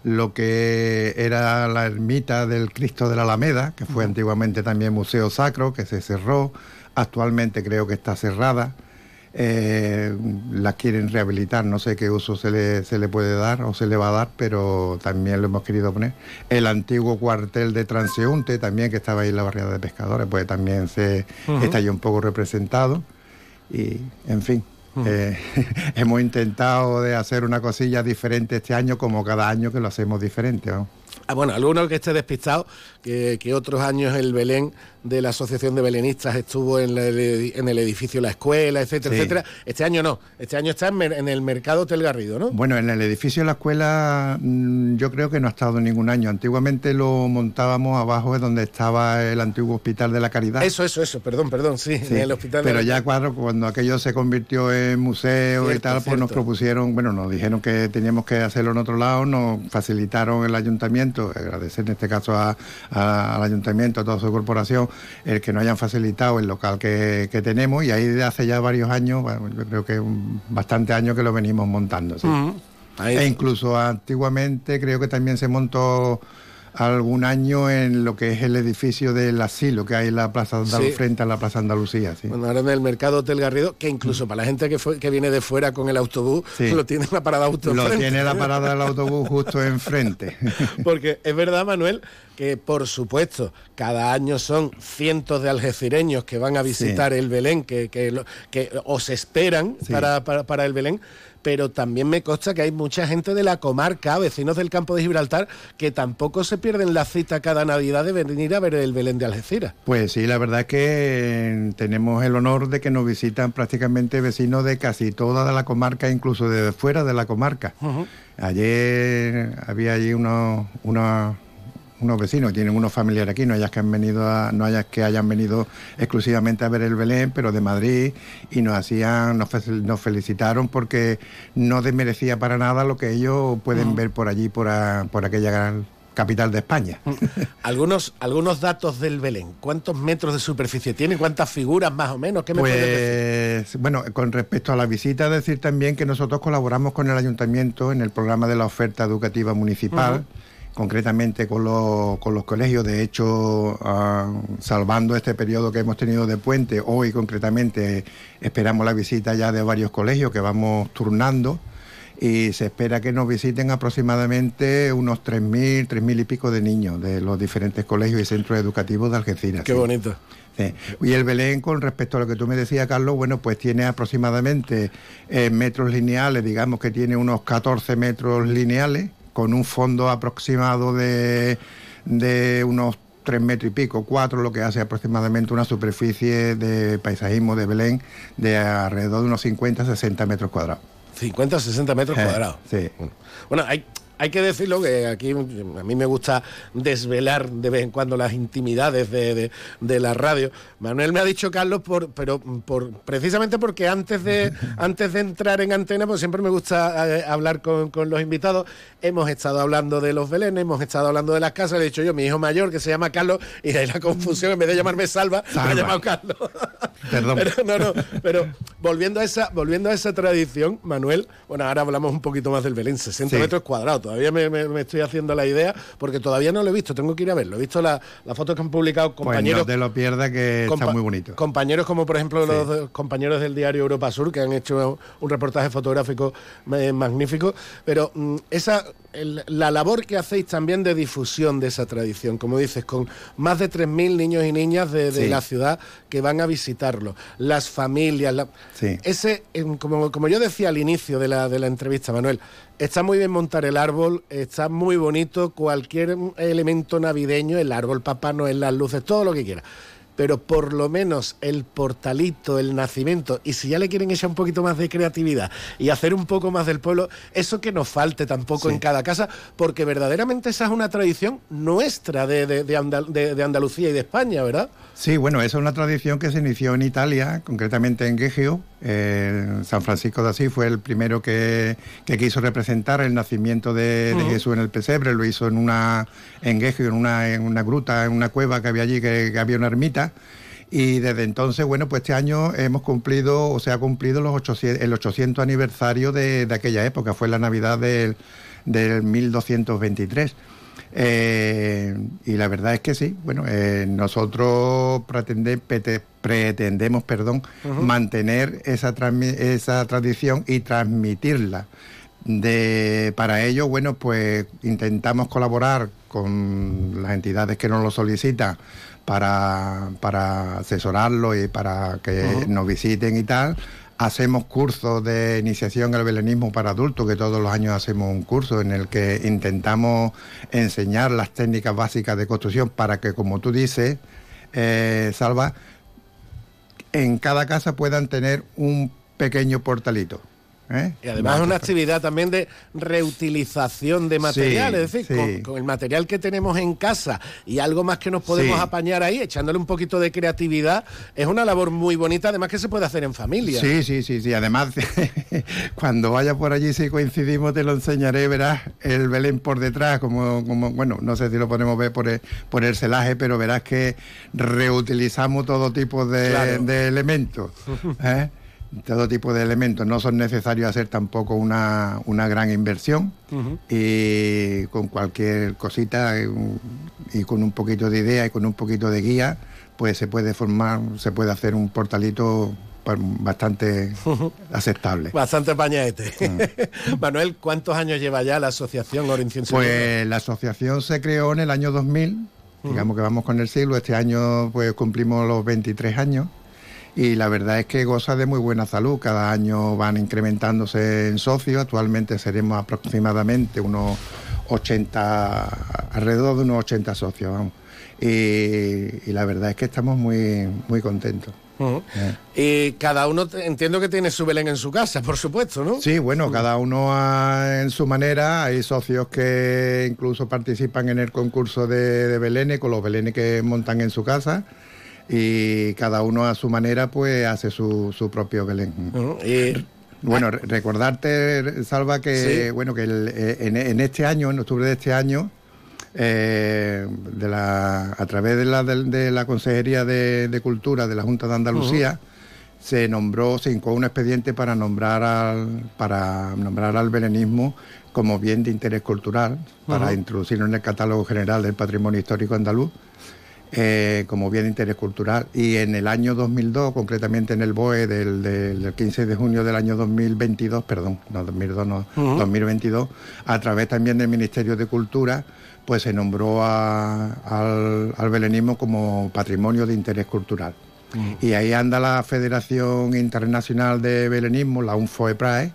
lo que era la ermita del Cristo de la Alameda, que fue antiguamente también museo sacro, que se cerró Actualmente creo que está cerrada. Eh, la quieren rehabilitar, no sé qué uso se le, se le puede dar o se le va a dar, pero también lo hemos querido poner. El antiguo cuartel de transeúnte, también que estaba ahí en la barriada de pescadores, pues también se está ahí un poco representado. Y, en fin, eh, hemos intentado de hacer una cosilla diferente este año, como cada año que lo hacemos diferente. Ah, bueno, alguno que esté despistado, que, otros años el Belén de la Asociación de Belenistas estuvo en, la- en el edificio La Escuela, etcétera, Sí. etcétera. Este año no, este año está en, el Mercado Hotel Garrido, ¿no? Bueno, en el edificio de la escuela mm, yo creo que no ha estado ningún año. Antiguamente lo montábamos abajo de donde estaba el antiguo Hospital de la Caridad. Eso, eso, eso, perdón, perdón, sí, Sí, en el hospital. de pero la- ya cuando, cuando aquello se convirtió en museo y tal, pues nos propusieron, bueno, nos dijeron que teníamos que hacerlo en otro lado, nos facilitaron el ayuntamiento, agradecer en este caso a- a- al ayuntamiento, a toda su corporación, el que nos hayan facilitado el local que, que tenemos y ahí de hace ya varios años, bueno, yo creo que un- bastante años que lo venimos montando. sí. Ahí- E incluso antiguamente creo que también se montó algún año en lo que es el edificio del asilo que hay en la plaza Andalus- Sí. frente a la plaza Andalucía. Sí. Bueno, ahora en el Mercado Hotel Garrido, que incluso para la gente que, fue, que viene de fuera con el autobús, Sí. lo tiene la parada auto Lo tiene la parada del autobús justo enfrente. Porque es verdad, Manuel, que por supuesto, cada año son cientos de algecireños que van a visitar el Belén, que, que, que os esperan Sí. para, para- para el Belén. Pero también me consta que hay mucha gente de la comarca, vecinos del campo de Gibraltar, que tampoco se pierden la cita cada Navidad de venir a ver el Belén de Algeciras. Pues sí, la verdad es que eh, tenemos el honor de que nos visitan prácticamente vecinos de casi toda la comarca, incluso de fuera de la comarca. Ayer había allí unos, unos, unos vecinos, tienen unos familiares aquí, no hayas que han venido a- no hayas que hayan venido exclusivamente a ver el Belén, pero de Madrid, y nos hacían, nos, fe- nos felicitaron porque no desmerecía para nada lo que ellos pueden ver por allí, por, a- por aquella gran capital de España. Algunos, algunos datos del Belén. ¿Cuántos metros de superficie tiene? ¿Cuántas figuras más o menos? ¿Qué me puedes decir? Pues, bueno, con respecto a la visita, decir también que nosotros colaboramos con el ayuntamiento en el programa de la oferta educativa municipal. Concretamente con los, con los colegios. De hecho, salvando este periodo que hemos tenido de puente, hoy concretamente esperamos la visita ya de varios colegios que vamos turnando y se espera que nos visiten aproximadamente unos 3.000, 3.000 y pico de niños de los diferentes colegios y centros educativos de Algeciras. Qué sí. bonito. Sí. Y el Belén, con respecto a lo que tú me decías, Carlos, bueno, pues tiene aproximadamente eh, metros lineales, digamos que tiene unos 14 metros lineales, con un fondo aproximado de, de unos 3 metros y pico, 4, lo que hace aproximadamente una superficie de paisajismo de Belén de alrededor de unos 50-60 metros cuadrados. 50 o 60 metros Eh, cuadrados. Sí. Bueno, hay, hay que decirlo que aquí a mí me gusta desvelar de vez en cuando las intimidades de, de- de la radio. Manuel me ha dicho Carlos, por, pero por, precisamente porque antes de, antes de entrar en antena, pues siempre me gusta eh, hablar con, con los invitados. Hemos estado hablando de los Belén, hemos estado hablando de las casas. Le he dicho yo, mi hijo mayor, que se llama Carlos, y de ahí la confusión, en vez de llamarme Salva, me Salva. ha llamado Carlos. Perdón. Pero, no, no, pero volviendo a esa, volviendo a esa tradición, Manuel, bueno, ahora hablamos un poquito más del Belén, 60 Sí. metros cuadrados. Todavía me, me- me estoy haciendo la idea, porque todavía no lo he visto, tengo que ir a verlo. He visto la- las fotos que han publicado Pues compañeros. no te lo pierdas que está muy bonito. Compañeros como por ejemplo los compañeros del diario Europa Sur que han hecho un reportaje fotográfico eh, magnífico, pero mm, esa el- la labor que hacéis también de difusión de esa tradición, como dices, con más de 3.000 niños y niñas de, de Sí. la ciudad que van a visitarlo, las familias, la- Sí. ese, como, como yo decía al inicio de la, de la entrevista, Manuel, está muy bien montar el árbol, está muy bonito, cualquier elemento navideño, el árbol, Papá Noel, las luces, todo lo que quiera. Pero por lo menos el portalito, el nacimiento, y si ya le quieren echar un poquito más de creatividad y hacer un poco más del pueblo, eso que nos falte tampoco en cada casa, porque verdaderamente esa es una tradición nuestra de, de- de Andal- de- de Andalucía y de España, ¿verdad? Sí, bueno, esa es una tradición que se inició en Italia, concretamente en Guegio. Eh, San Francisco de Asís fue el primero que, que quiso representar el nacimiento de. Jesús en el pesebre. Lo hizo en una en en una, en una gruta, en una cueva que había allí, que, que había una ermita. Y desde entonces, bueno, pues este año hemos cumplido, o se ha cumplido los 800, el 800 aniversario de, de aquella época. Fue la Navidad del, del 1223. Eh, y la verdad es que sí, bueno, eh, nosotros pretende- pete- pretendemos perdón, mantener esa, esa tradición y transmitirla. De, para ello, bueno, pues intentamos colaborar con las entidades que nos lo solicitan para, para asesorarlo y para que nos visiten y tal. Hacemos cursos de iniciación al belenismo para adultos, que todos los años hacemos un curso en el que intentamos enseñar las técnicas básicas de construcción para que, como tú dices, eh, Salva, en cada casa puedan tener un pequeño portalito. ¿Eh? Y además es una actividad también de reutilización de material, Sí, es decir, sí. con, con el material que tenemos en casa y algo más que nos podemos Sí. apañar ahí, echándole un poquito de creatividad, es una labor muy bonita, además que se puede hacer en familia. Sí, sí, sí, sí. Además, cuando vaya por allí, si coincidimos, te lo enseñaré, verás el Belén por detrás, como, como bueno, no sé si lo podemos ver por el, por el celaje, pero verás que reutilizamos todo tipo de, Claro. de elementos. ¿eh? Todo tipo de elementos. No son necesarios hacer tampoco una, una gran inversión y con cualquier cosita y con un poquito de idea y con un poquito de guía, pues se puede formar, se puede hacer un portalito pues, bastante aceptable. Bastante pañaete. Manuel, ¿cuántos años lleva ya la asociación Mirra? Pues la asociación se creó en el año 2000, digamos que vamos con el siglo, este año pues cumplimos los 23 años y la verdad es que goza de muy buena salud, cada año van incrementándose en socios, actualmente seremos aproximadamente unos 80, alrededor de unos 80 socios, vamos. Y, y la verdad es que estamos muy, muy contentos. Eh. Y cada uno entiendo que tiene su Belén en su casa, por supuesto, ¿no? Sí, bueno, cada uno ah, en su manera. Hay socios que incluso participan en el concurso de, de Belenes, con los Belenes que montan en su casa. Y cada uno a su manera, pues hace su, su propio Belén. Bueno, re- recordarte, Salva, que Sí. bueno que el- eh, en, en este año, en octubre de este año, eh, de la, a través de la, de, de la Consejería de, de Cultura de la Junta de Andalucía, se nombró, se hincó un expediente para nombrar al, para nombrar al belenismo como bien de interés cultural, para introducirlo en el catálogo general del patrimonio histórico andaluz. Eh, como bien de interés cultural y en el año 2002, concretamente en el BOE del, del- del 15 de junio del año 2022, perdón, no 2002, no, Ujú. 2022, a través también del Ministerio de Cultura, pues se nombró a- al, al belenismo como patrimonio de interés cultural. Y ahí anda la Federación Internacional de Belenismo, la UNFOEPRAE,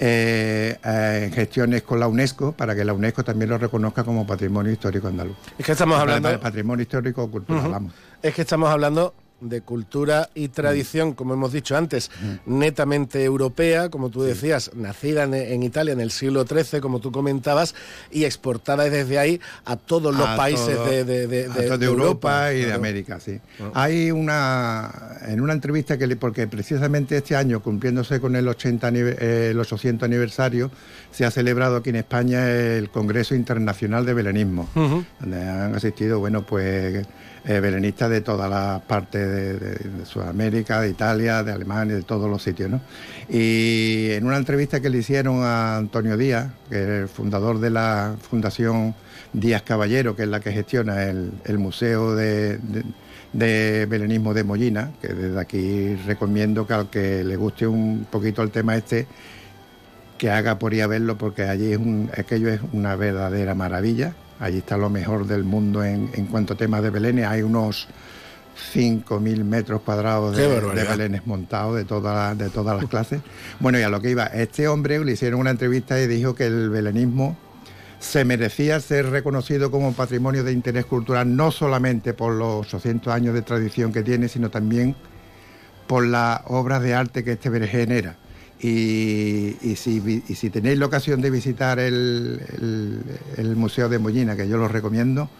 eh, eh, en gestiones con la UNESCO para que la UNESCO también lo reconozca como patrimonio histórico andaluz. Es que estamos hablando- patrimonio histórico cultural, Ujú. vamos. Es que estamos hablando de cultura y tradición, como hemos dicho antes, netamente europea, como tú decías, nacida en, Italia en el siglo XIII, como tú comentabas, y exportada desde ahí a todos los A países todo- de, Europa, y de. América, sí. Hay una en una entrevista que le, porque precisamente este año cumpliéndose con el 80 anive- eh, el 800 aniversario se ha celebrado aquí en España el Congreso Internacional de Belenismo, donde han asistido, bueno, pues eh, belenistas de todas las partes de, Sudamérica, de Italia, de Alemania, de todos los sitios, ¿no? Y en una entrevista que le hicieron a Antonio Díaz, que es el fundador de la Fundación Díaz Caballero, que es la que gestiona el, Museo de Belenismo de Mollina, que desde aquí recomiendo que al que le guste un poquito el tema este, que haga por ir a verlo, porque allí es un, aquello es una verdadera maravilla. Allí está lo mejor del mundo en, en cuanto a temas de belenes. Hay unos 5.000 metros cuadrados de, belenes montados de, todas de todas las clases. Bueno, y a lo que iba, este hombre le hicieron una entrevista y dijo que el belenismo se merecía ser reconocido como patrimonio de interés cultural, no solamente por los 800 años de tradición que tiene, sino también por las obras de arte que este Belén genera. Y, y si, y si tenéis la ocasión de visitar el, Museo de Mollina, que yo lo recomiendo,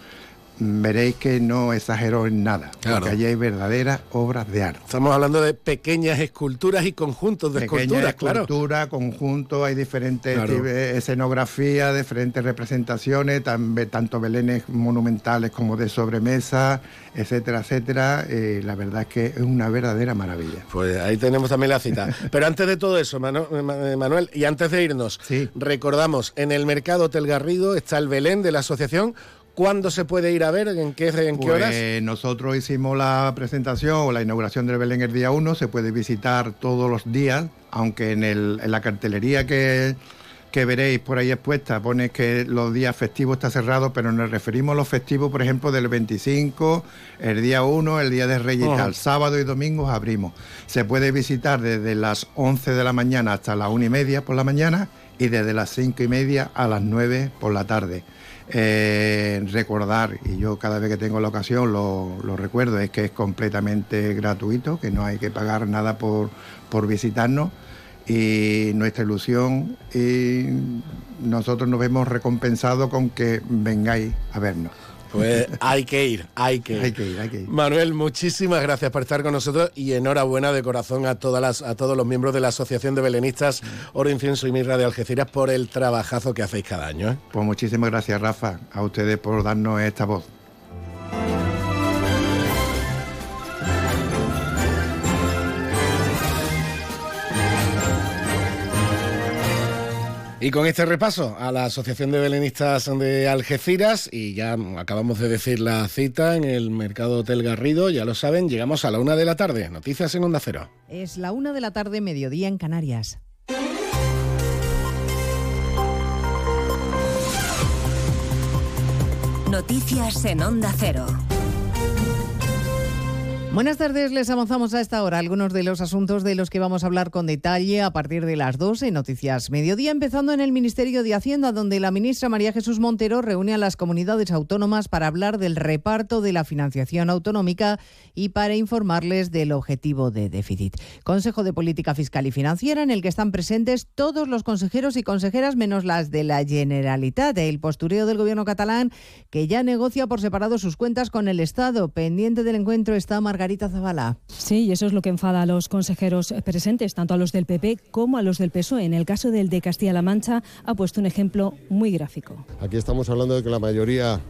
veréis que no exagero en nada, Claro. porque allí hay verdaderas obras de arte. Estamos hablando de pequeñas esculturas y conjuntos de esculturas, claro. escultura, conjunto, hay diferentes Claro. tipos de escenografía, diferentes representaciones, tanto belenes monumentales como de sobremesa, etcétera, etcétera. Eh, la verdad es que es una verdadera maravilla. Pues ahí tenemos también la cita. Pero antes de todo eso, Manu- Ma- Manuel, y antes de irnos, recordamos, en el Mercado Hotel Garrido está el Belén de la asociación. ¿Cuándo se puede ir a ver? ¿En qué, en qué horas? Pues nosotros hicimos la presentación o la inauguración del Belén el día 1, se puede visitar todos los días, aunque en, el- en la cartelería que, que veréis por ahí expuesta pone que los días festivos está cerrado, pero nos referimos a los festivos, por ejemplo, del 25, el día 1, el día de Reyes tal. Sábado y domingos abrimos. Se puede visitar desde las 11 de la mañana hasta las 1 y media por la mañana y desde las 5 y media a las 9 por la tarde. Eh, recordar, y yo cada vez que tengo la ocasión lo, recuerdo, es que es completamente gratuito, que no hay que pagar nada por, por visitarnos y nuestra ilusión y nosotros nos vemos recompensados con que vengáis a vernos. Pues hay que ir, hay que ir. Hay que ir, hay que ir. Manuel, muchísimas gracias por estar con nosotros y enhorabuena de corazón a todas las, a todos los miembros de la Asociación de Belenistas Oro Incienso y Mirra de Algeciras por el trabajazo que hacéis cada año. ¿eh? Pues muchísimas gracias, Rafa, a ustedes por darnos esta voz. Y con este repaso a la Asociación de Belenistas de Algeciras, y ya acabamos de decir la cita en el Mercado Hotel Garrido, ya lo saben, llegamos a la una de la tarde. Noticias en Onda Cero. Es la una de la tarde, mediodía en Canarias. Noticias en Onda Cero. Buenas tardes, les avanzamos a esta hora algunos de los asuntos de los que vamos a hablar con detalle a partir de las 12 en Noticias Mediodía, empezando en el Ministerio de Hacienda, donde la ministra María Jesús Montero reúne a las comunidades autónomas para hablar del reparto de la financiación autonómica y para informarles del objetivo de déficit. Consejo de Política Fiscal y Financiera, en el que están presentes todos los consejeros y consejeras, menos las de la Generalitat, el postureo del gobierno catalán, que ya negocia por separado sus cuentas con el Estado. Pendiente del encuentro está Margarita Zavala. Sí, y eso es lo que enfada a los consejeros presentes, tanto a los del PP como a los del PSOE. En el caso del de Castilla-La Mancha ha puesto un ejemplo muy gráfico. Aquí estamos hablando de que la mayoría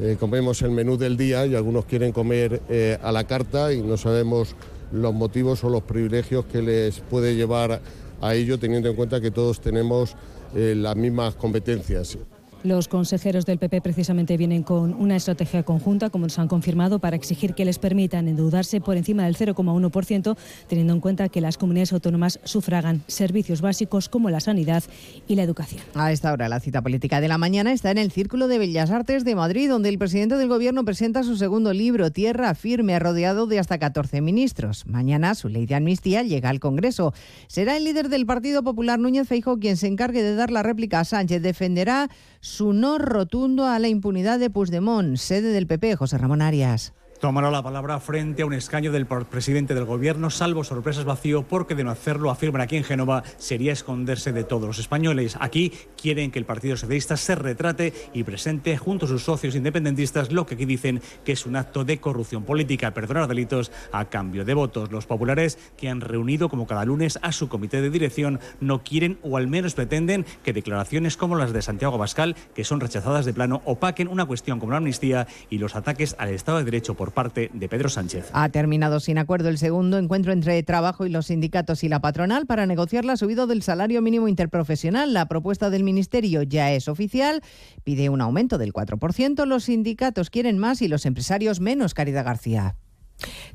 eh, comemos el menú del día y algunos quieren comer eh, a la carta y no sabemos los motivos o los privilegios que les puede llevar a ello, teniendo en cuenta que todos tenemos eh, las mismas competencias. Los consejeros del PP precisamente vienen con una estrategia conjunta, como nos han confirmado, para exigir que les permitan endeudarse por encima del 0,1%, teniendo en cuenta que las comunidades autónomas sufragan servicios básicos como la sanidad y la educación. A esta hora, la cita política de la mañana está en el Círculo de Bellas Artes de Madrid, donde el presidente del Gobierno presenta su segundo libro, Tierra Firme, rodeado de hasta 14 ministros. Mañana su ley de amnistía llega al Congreso. Será el líder del Partido Popular, Núñez Feijóo, quien se encargue de dar la réplica a Sánchez. Defenderá su no rotundo a la impunidad de Puigdemont, sede del PP, José Ramón Arias tomará la palabra frente a un escaño del presidente del gobierno, salvo sorpresas vacío, porque de no hacerlo, afirman aquí en Génova, sería esconderse de todos los españoles. Aquí quieren que el Partido Socialista se retrate y presente junto a sus socios independentistas lo que aquí dicen que es un acto de corrupción política, perdonar delitos a cambio de votos. Los populares, que han reunido como cada lunes a su comité de dirección, no quieren o al menos pretenden que declaraciones como las de Santiago Abascal, que son rechazadas de plano, opaquen una cuestión como la amnistía y los ataques al Estado de Derecho por parte de Pedro Sánchez. Ha terminado sin acuerdo el segundo encuentro entre trabajo y los sindicatos y la patronal para negociar la subida del salario mínimo interprofesional. La propuesta del Ministerio ya es oficial, pide un aumento del 4%, los sindicatos quieren más y los empresarios menos, Caridad García.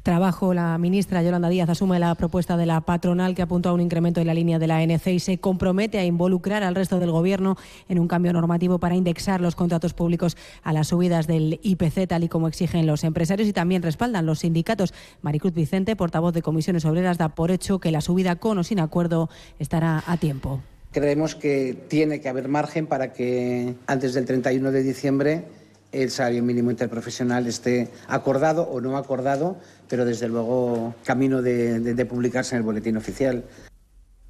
Trabajo, la ministra Yolanda Díaz asume la propuesta de la patronal que apunta a un incremento en la línea de la NC y se compromete a involucrar al resto del Gobierno en un cambio normativo para indexar los contratos públicos a las subidas del IPC, tal y como exigen los empresarios y también respaldan los sindicatos. Maricruz Vicente, portavoz de Comisiones Obreras, da por hecho que la subida con o sin acuerdo estará a tiempo. Creemos que tiene que haber margen para que antes del 31 de diciembre el salario mínimo interprofesional esté acordado o no acordado, pero desde luego camino de, de, publicarse en el boletín oficial.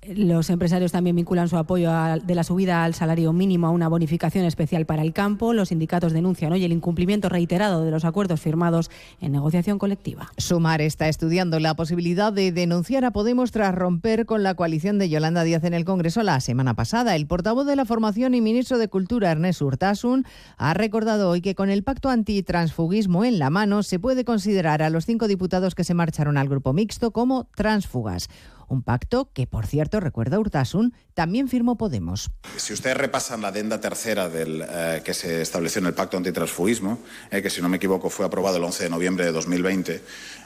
Los empresarios también vinculan su apoyo a, de la subida al salario mínimo a una bonificación especial para el campo. Los sindicatos denuncian hoy el incumplimiento reiterado de los acuerdos firmados en negociación colectiva. Sumar está estudiando la posibilidad de denunciar a Podemos tras romper con la coalición de Yolanda Díaz en el Congreso la semana pasada. El portavoz de la formación y ministro de Cultura, Ernest Urtasun, ha recordado hoy que con el pacto antitransfugismo en la mano se puede considerar a los cinco diputados que se marcharon al grupo mixto como transfugas. Un pacto que, por cierto, recuerda Urtasun, también firmó Podemos. Si ustedes repasan la adenda tercera del, eh, que se estableció en el pacto antitransfugismo, eh, que si no me equivoco fue aprobado el 11 de noviembre de 2020,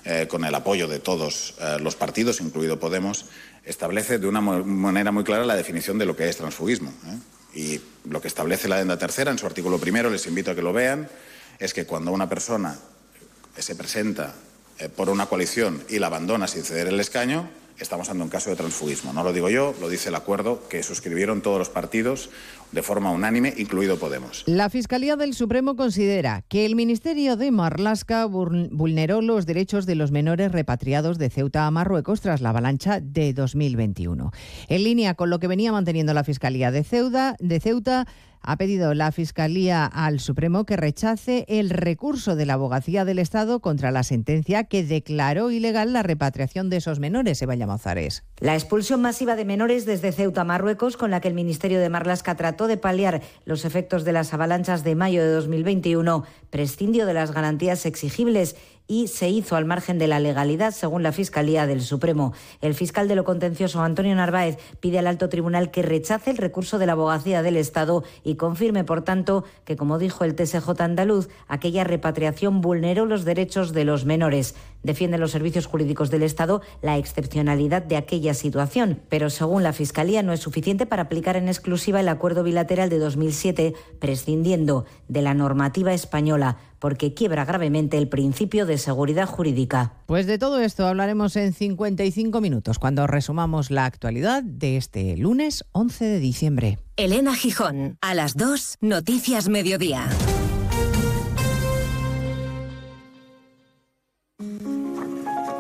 eh, con el apoyo de todos los partidos, incluido Podemos, establece de una manera muy clara la definición de lo que es transfugismo. Y lo que establece la adenda tercera en su artículo primero, les invito a que lo vean, es que cuando una persona se presenta por una coalición y la abandona sin ceder el escaño, estamos ante un caso de transfugismo. No lo digo yo, lo dice el acuerdo que suscribieron todos los partidos de forma unánime, incluido Podemos. La Fiscalía del Supremo considera que el Ministerio de Marlasca vulneró los derechos de los menores repatriados de Ceuta a Marruecos tras la avalancha de 2021. En línea con lo que venía manteniendo la Fiscalía de Ceuta, de Ceuta ha pedido la Fiscalía al Supremo que rechace el recurso de la Abogacía del Estado contra la sentencia que declaró ilegal la repatriación de esos menores, Eva Llamazares. La expulsión masiva de menores desde Ceuta Marruecos, con la que el Ministerio de Marlasca trató de paliar los efectos de las avalanchas de mayo de 2021, prescindió de las garantías exigibles y se hizo al margen de la legalidad, según la Fiscalía del Supremo. El fiscal de lo contencioso, Antonio Narváez, pide al alto tribunal que rechace el recurso de la abogacía del Estado y confirme, por tanto, que, como dijo el TSJ andaluz, aquella repatriación vulneró los derechos de los menores. Defienden los servicios jurídicos del Estado la excepcionalidad de aquella situación, pero según la Fiscalía no es suficiente para aplicar en exclusiva el acuerdo bilateral de 2007, prescindiendo de la normativa española porque quiebra gravemente el principio de seguridad jurídica. Pues de todo esto hablaremos en 55 minutos, cuando resumamos la actualidad de este lunes 11 de diciembre. Elena Gijón, a las 2, Noticias Mediodía.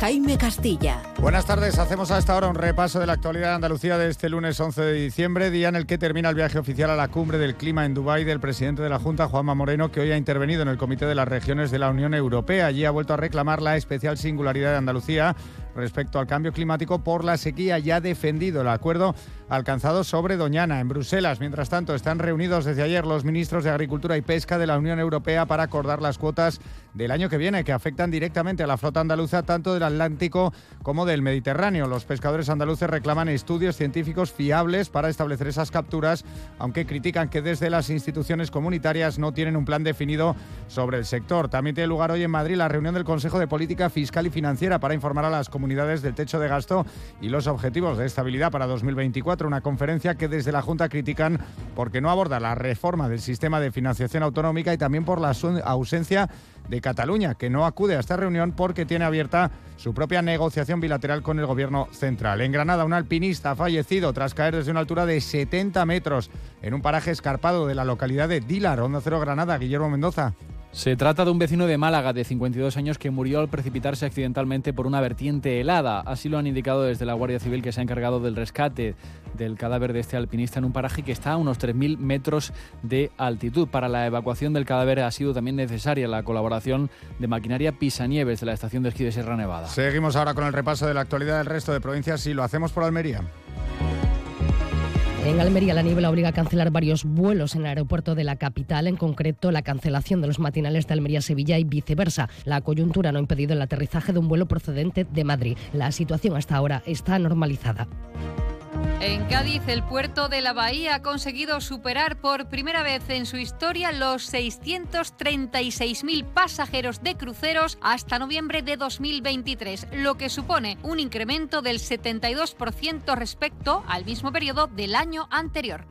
Jaime Castilla. Buenas tardes, hacemos a esta hora un repaso de la actualidad de Andalucía de este lunes 11 de diciembre, día en el que termina el viaje oficial a la cumbre del clima en Dubái del presidente de la Junta, Juanma Moreno, que hoy ha intervenido en el Comité de las Regiones de la Unión Europea. Allí ha vuelto a reclamar la especial singularidad de Andalucía respecto al cambio climático por la sequía. Ya defendido el acuerdo alcanzado sobre Doñana en Bruselas. Mientras tanto, están reunidos desde ayer los ministros de Agricultura y Pesca de la Unión Europea para acordar las cuotas del año que viene, que afectan directamente a la flota andaluza tanto Atlántico como del Mediterráneo. Los pescadores andaluces reclaman estudios científicos fiables para establecer esas capturas, aunque critican que desde las instituciones comunitarias no tienen un plan definido sobre el sector. También tiene lugar hoy en Madrid la reunión del Consejo de Política Fiscal y Financiera para informar a las comunidades del techo de gasto y los objetivos de estabilidad para 2024. Una conferencia que desde la Junta critican porque no aborda la reforma del sistema de financiación autonómica y también por la ausencia de Cataluña, que no acude a esta reunión porque tiene abierta su propia negociación bilateral con el gobierno central. En Granada, un alpinista ha fallecido tras caer desde una altura de 70 metros en un paraje escarpado de la localidad de Dilar, Onda Cero Granada, Guillermo Mendoza. Se trata de un vecino de Málaga de 52 años que murió al precipitarse accidentalmente por una vertiente helada. Así lo han indicado desde la Guardia Civil que se ha encargado del rescate del cadáver de este alpinista en un paraje que está a unos 3.000 metros de altitud. Para la evacuación del cadáver ha sido también necesaria la colaboración de maquinaria Pisanieves de la estación de esquí de Sierra Nevada. Seguimos ahora con el repaso de la actualidad del resto de provincias y lo hacemos por Almería. En Almería la niebla obliga a cancelar varios vuelos en el aeropuerto de la capital, en concreto la cancelación de los matinales de Almería-Sevilla y viceversa. La coyuntura no ha impedido el aterrizaje de un vuelo procedente de Madrid. La situación hasta ahora está normalizada. En Cádiz, el puerto de la Bahía ha conseguido superar por primera vez en su historia los 636.000 pasajeros de cruceros hasta noviembre de 2023, lo que supone un incremento del 72% respecto al mismo periodo del año anterior.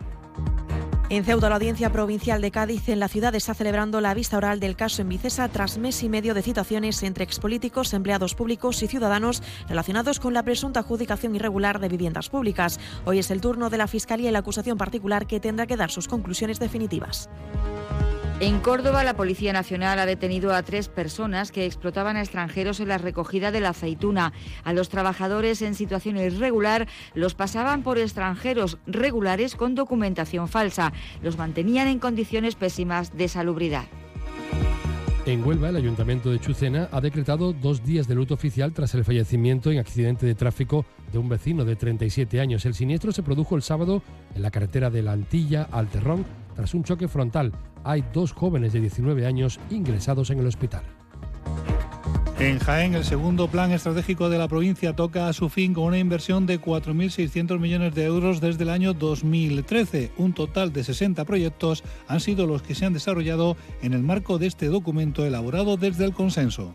En Ceuta, la Audiencia Provincial de Cádiz en la ciudad está celebrando la vista oral del caso en Vicesa tras mes y medio de citaciones entre expolíticos, empleados públicos y ciudadanos relacionados con la presunta adjudicación irregular de viviendas públicas. Hoy es el turno de la Fiscalía y la acusación particular que tendrá que dar sus conclusiones definitivas. En Córdoba, la Policía Nacional ha detenido a tres personas que explotaban a extranjeros en la recogida de la aceituna. A los trabajadores en situación irregular los pasaban por extranjeros regulares con documentación falsa. Los mantenían en condiciones pésimas de salubridad. En Huelva, el Ayuntamiento de Chucena ha decretado dos días de luto oficial tras el fallecimiento en accidente de tráfico de un vecino de 37 años. El siniestro se produjo el sábado en la carretera de la Antilla al Terrón tras un choque frontal. Hay dos jóvenes de 19 años ingresados en el hospital. En Jaén, el segundo plan estratégico de la provincia toca a su fin con una inversión de 4.600 millones de euros desde el año 2013. Un total de 60 proyectos han sido los que se han desarrollado en el marco de este documento elaborado desde el consenso.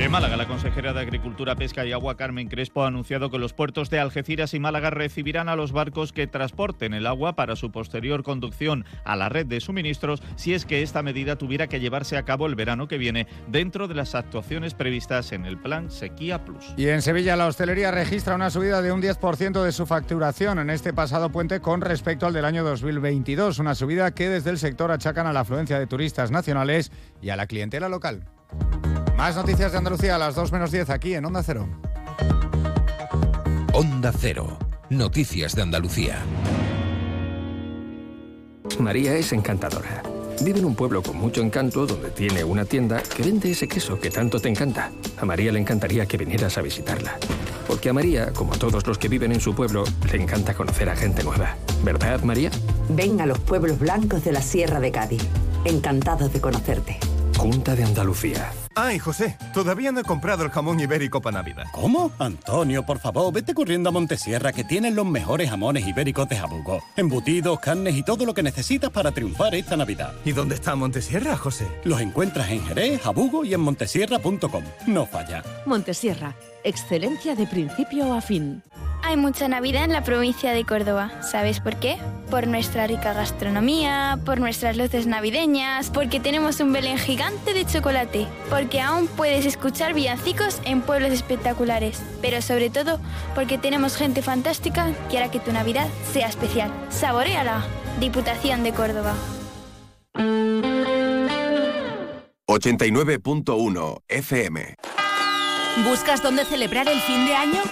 De Málaga, la consejera de Agricultura, Pesca y Agua, Carmen Crespo, ha anunciado que los puertos de Algeciras y Málaga recibirán a los barcos que transporten el agua para su posterior conducción a la red de suministros si es que esta medida tuviera que llevarse a cabo el verano que viene dentro de las actuaciones previstas en el Plan Sequía Plus. Y en Sevilla, la hostelería registra una subida de un 10% de su facturación en este pasado puente con respecto al del año 2022, una subida que desde el sector achacan a la afluencia de turistas nacionales y a la clientela local. Más noticias de Andalucía a las 2 menos 10 aquí en Onda Cero. Onda Cero. Noticias de Andalucía. María es encantadora. Vive en un pueblo con mucho encanto donde tiene una tienda que vende ese queso que tanto te encanta. A María le encantaría que vinieras a visitarla. Porque a María, como a todos los que viven en su pueblo, le encanta conocer a gente nueva. ¿Verdad, María? Ven a los pueblos blancos de la Sierra de Cádiz. Encantados de conocerte. Junta de Andalucía. Ay, José, todavía no he comprado el jamón ibérico para Navidad. ¿Cómo? Antonio, por favor, vete corriendo a Montesierra que tienen los mejores jamones ibéricos de Jabugo. Embutidos, carnes y todo lo que necesitas para triunfar esta Navidad. ¿Y dónde está Montesierra, José? Los encuentras en Jerez, Jabugo y en montesierra.com. No falla. Montesierra, excelencia de principio a fin. Hay mucha Navidad en la provincia de Córdoba. ¿Sabes por qué? Por nuestra rica gastronomía, por nuestras luces navideñas, porque tenemos un Belén gigante de chocolate, porque aún puedes escuchar villancicos en pueblos espectaculares, pero sobre todo porque tenemos gente fantástica que hará que tu Navidad sea especial. ¡Saboreala! Diputación de Córdoba. 89.1 FM. ¿Buscas dónde celebrar el fin de año?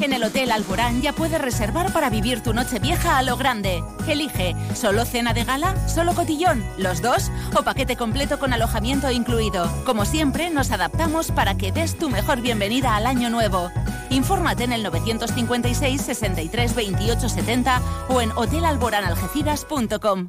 En el Hotel Alborán ya puedes reservar para vivir tu noche vieja a lo grande. Elige, ¿solo cena de gala? ¿Solo cotillón? ¿Los dos? ¿O paquete completo con alojamiento incluido? Como siempre, nos adaptamos para que des tu mejor bienvenida al año nuevo. Infórmate en el 956 63 28 70 o en hotelalboranalgeciras.com.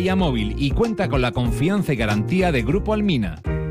Móvil y cuenta con la confianza y garantía de Grupo Almina.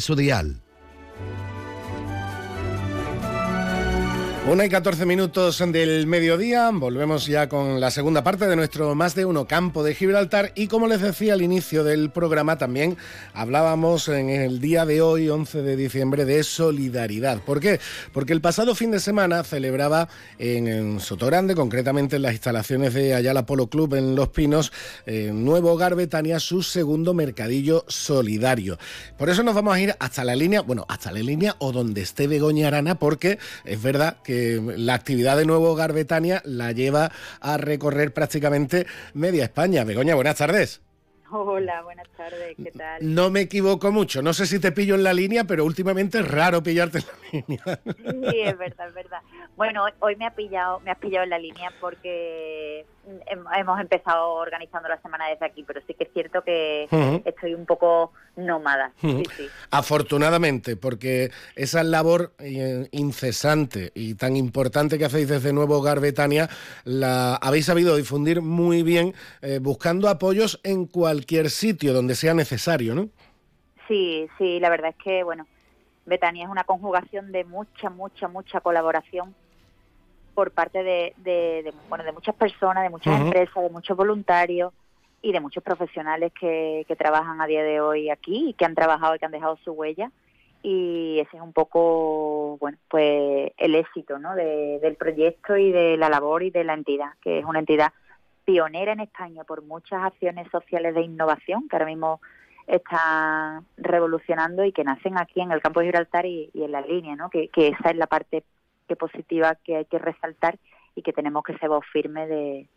su dial. Una y 14 minutos del mediodía, volvemos ya con la segunda parte de nuestro Más de Uno Campo de Gibraltar y como les decía al inicio del programa también hablábamos en el día de hoy, 11 de diciembre, de solidaridad. ¿Por qué? Porque el pasado fin de semana celebraba en, Sotogrande, concretamente en las instalaciones de Ayala Polo Club en Los Pinos, en Nuevo Hogar Betania, su segundo mercadillo solidario. Por eso nos vamos a ir hasta la línea, bueno, hasta la línea o donde esté Begoña Arana, porque es verdad que la actividad de Nuevo Hogar Betania la lleva a recorrer prácticamente media España. Begoña, buenas tardes. Hola, buenas tardes, ¿qué tal? No me equivoco mucho, no sé si te pillo en la línea, pero últimamente es raro pillarte en la línea. Sí, es verdad, es verdad. Bueno, hoy me ha pillado, me has pillado en la línea porque hemos empezado organizando la semana desde aquí, pero sí que es cierto que estoy un poco nómada. Afortunadamente, porque esa labor eh, incesante y tan importante que hacéis desde Nuevo Hogar Betania, la habéis sabido difundir muy bien, eh, buscando apoyos en cualquier sitio donde sea necesario, ¿no? Sí, sí, la verdad es que, bueno, Betania es una conjugación de mucha, mucha, mucha colaboración por parte de, bueno, de muchas personas, de muchas empresas, de muchos voluntarios y de muchos profesionales que, trabajan a día de hoy aquí y que han trabajado y que han dejado su huella. Y ese es un poco, bueno, pues el éxito ¿no? del proyecto y de la labor y de la entidad, que es una entidad pionera en España por muchas acciones sociales de innovación que ahora mismo están revolucionando y que nacen aquí en el campo de Gibraltar y, en la línea, ¿no? que esa es la parte que positiva que hay que resaltar y que tenemos que ser voz firme de,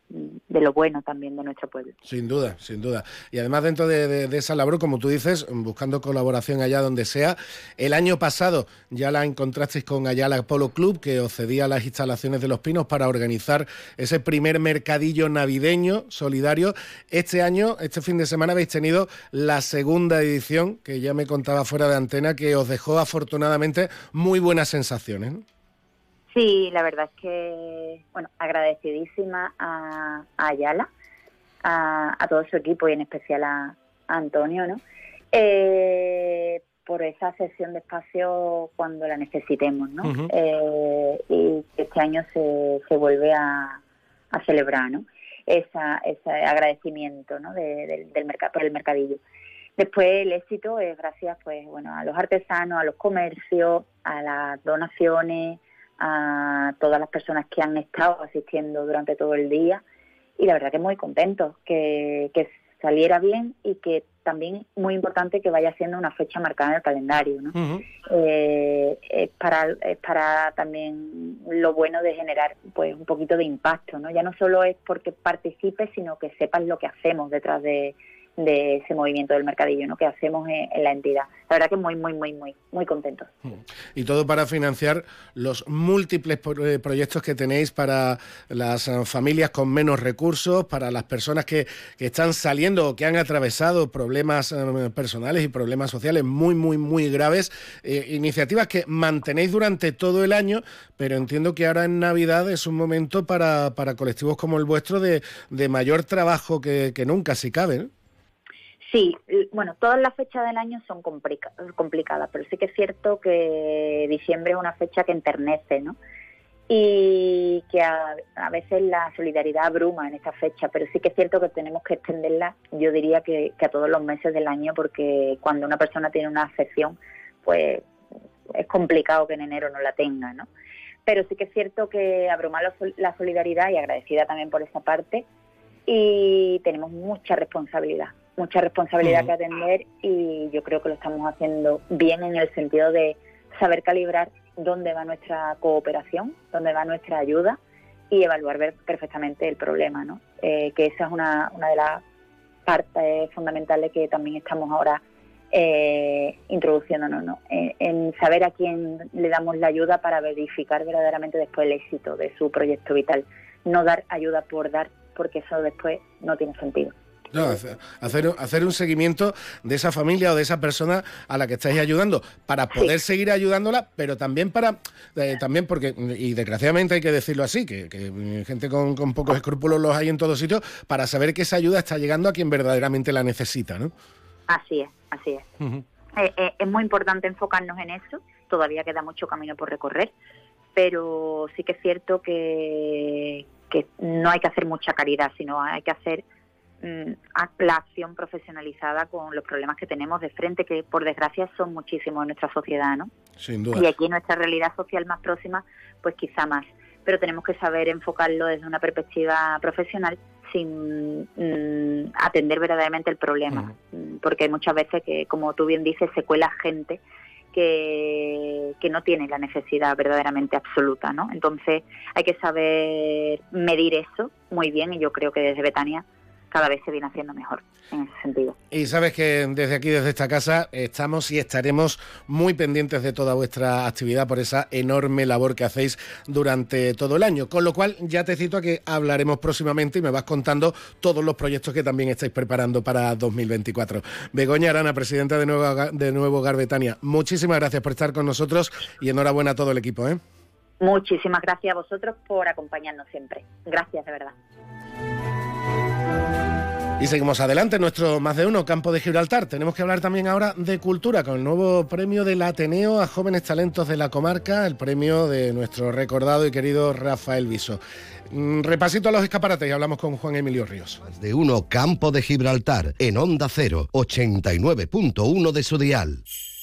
lo bueno también de nuestro pueblo. Sin duda, sin duda. Y además dentro de, esa labor, como tú dices, buscando colaboración allá donde sea, el año pasado ya la encontrasteis con Ayala Polo Club, que os cedía las instalaciones de Los Pinos para organizar ese primer mercadillo navideño solidario. Este año, este fin de semana, habéis tenido la segunda edición, que ya me contaba fuera de antena, que os dejó afortunadamente muy buenas sensaciones. Sí, la verdad es que, bueno, agradecidísima a, Ayala, a, todo su equipo y en especial a, Antonio, ¿no? Eh, por esa sesión de espacio cuando la necesitemos, ¿no? Eh, y este año se, se vuelve a, celebrar, ¿no? Esa, ese agradecimiento, ¿no? del mercado, por el mercadillo. Después el éxito es gracias, pues, bueno, a los artesanos, a los comercios, a las donaciones, a todas las personas que han estado asistiendo durante todo el día y la verdad que muy contentos que, que saliera bien y que también muy importante que vaya siendo una fecha marcada en el calendario. ¿no? Eh, es, para, es para también lo bueno de generar pues un poquito de impacto. ¿no? Ya no solo es porque participes, sino que sepas lo que hacemos detrás de, de ese movimiento del mercadillo ¿no? que hacemos en, la entidad. La verdad que muy, muy, muy, muy, muy contentos. Y todo para financiar los múltiples eh, proyectos que tenéis para las eh, familias con menos recursos, para las personas que, están saliendo o que han atravesado problemas eh, personales y problemas sociales muy, muy, muy graves. iniciativas que mantenéis durante todo el año, pero entiendo que ahora en Navidad es un momento para, para colectivos como el vuestro de, de mayor trabajo que, nunca, si cabe. Sí, bueno, todas las fechas del año son complicadas, pero sí que es cierto que diciembre es una fecha que enternece, ¿no? Y que a, veces la solidaridad abruma en esta fecha, pero sí que es cierto que tenemos que extenderla, yo diría que, a todos los meses del año, porque cuando una persona tiene una afección, pues es complicado que en enero no la tenga, ¿no? Pero sí que es cierto que abruma la solidaridad y agradecida también por esa parte, y tenemos mucha responsabilidad mucha responsabilidad que atender y yo creo que lo estamos haciendo bien en el sentido de saber calibrar dónde va nuestra cooperación, dónde va nuestra ayuda y evaluar perfectamente el problema, ¿no? Eh, que esa es una, una de las partes fundamentales que también estamos ahora eh, introduciéndonos ¿no? en, saber a quién le damos la ayuda para verificar verdaderamente después el éxito de su proyecto vital. No dar ayuda por dar, porque eso después no tiene sentido. No, hacer, hacer un seguimiento de esa familia o de esa persona a la que estáis ayudando para poder seguir ayudándola, pero también para, eh, también porque, y desgraciadamente hay que decirlo así, que, gente con, pocos escrúpulos los hay en todos sitios, para saber que esa ayuda está llegando a quien verdaderamente la necesita, ¿no? Así es, así es. Eh, eh, es muy importante enfocarnos en eso, todavía queda mucho camino por recorrer, pero sí que es cierto que, que no hay que hacer mucha caridad, sino hay que hacer acción profesionalizada con los problemas que tenemos de frente, que por desgracia son muchísimos en nuestra sociedad, ¿no? Sin duda. Y aquí en nuestra realidad social más próxima, pues quizá más. Pero tenemos que saber enfocarlo desde una perspectiva profesional sin mm, atender verdaderamente el problema, mm, porque muchas veces que, como tú bien dices, se cuela gente que, que no tiene la necesidad verdaderamente absoluta, ¿no? Entonces hay que saber medir eso muy bien y yo creo que desde Betania cada vez se viene haciendo mejor en ese sentido. Y sabes que desde aquí, desde esta casa, estamos y estaremos muy pendientes de toda vuestra actividad por esa enorme labor que hacéis durante todo el año. Con lo cual, ya te cito a que hablaremos próximamente y me vas contando todos los proyectos que también estáis preparando para 2024. Begoña Arana, presidenta de Nuevo, de Nuevo Garbetania, muchísimas gracias por estar con nosotros y enhorabuena a todo el equipo. ¿eh? Muchísimas gracias a vosotros por acompañarnos siempre. Gracias, de verdad. Y seguimos adelante, nuestro más de uno campo de Gibraltar. Tenemos que hablar también ahora de cultura con el nuevo premio del Ateneo a jóvenes talentos de la comarca, el premio de nuestro recordado y querido Rafael Viso. Mm, repasito a los escaparates y hablamos con Juan Emilio Ríos. Más de uno campo de Gibraltar en Onda 0, 89.1 de su dial.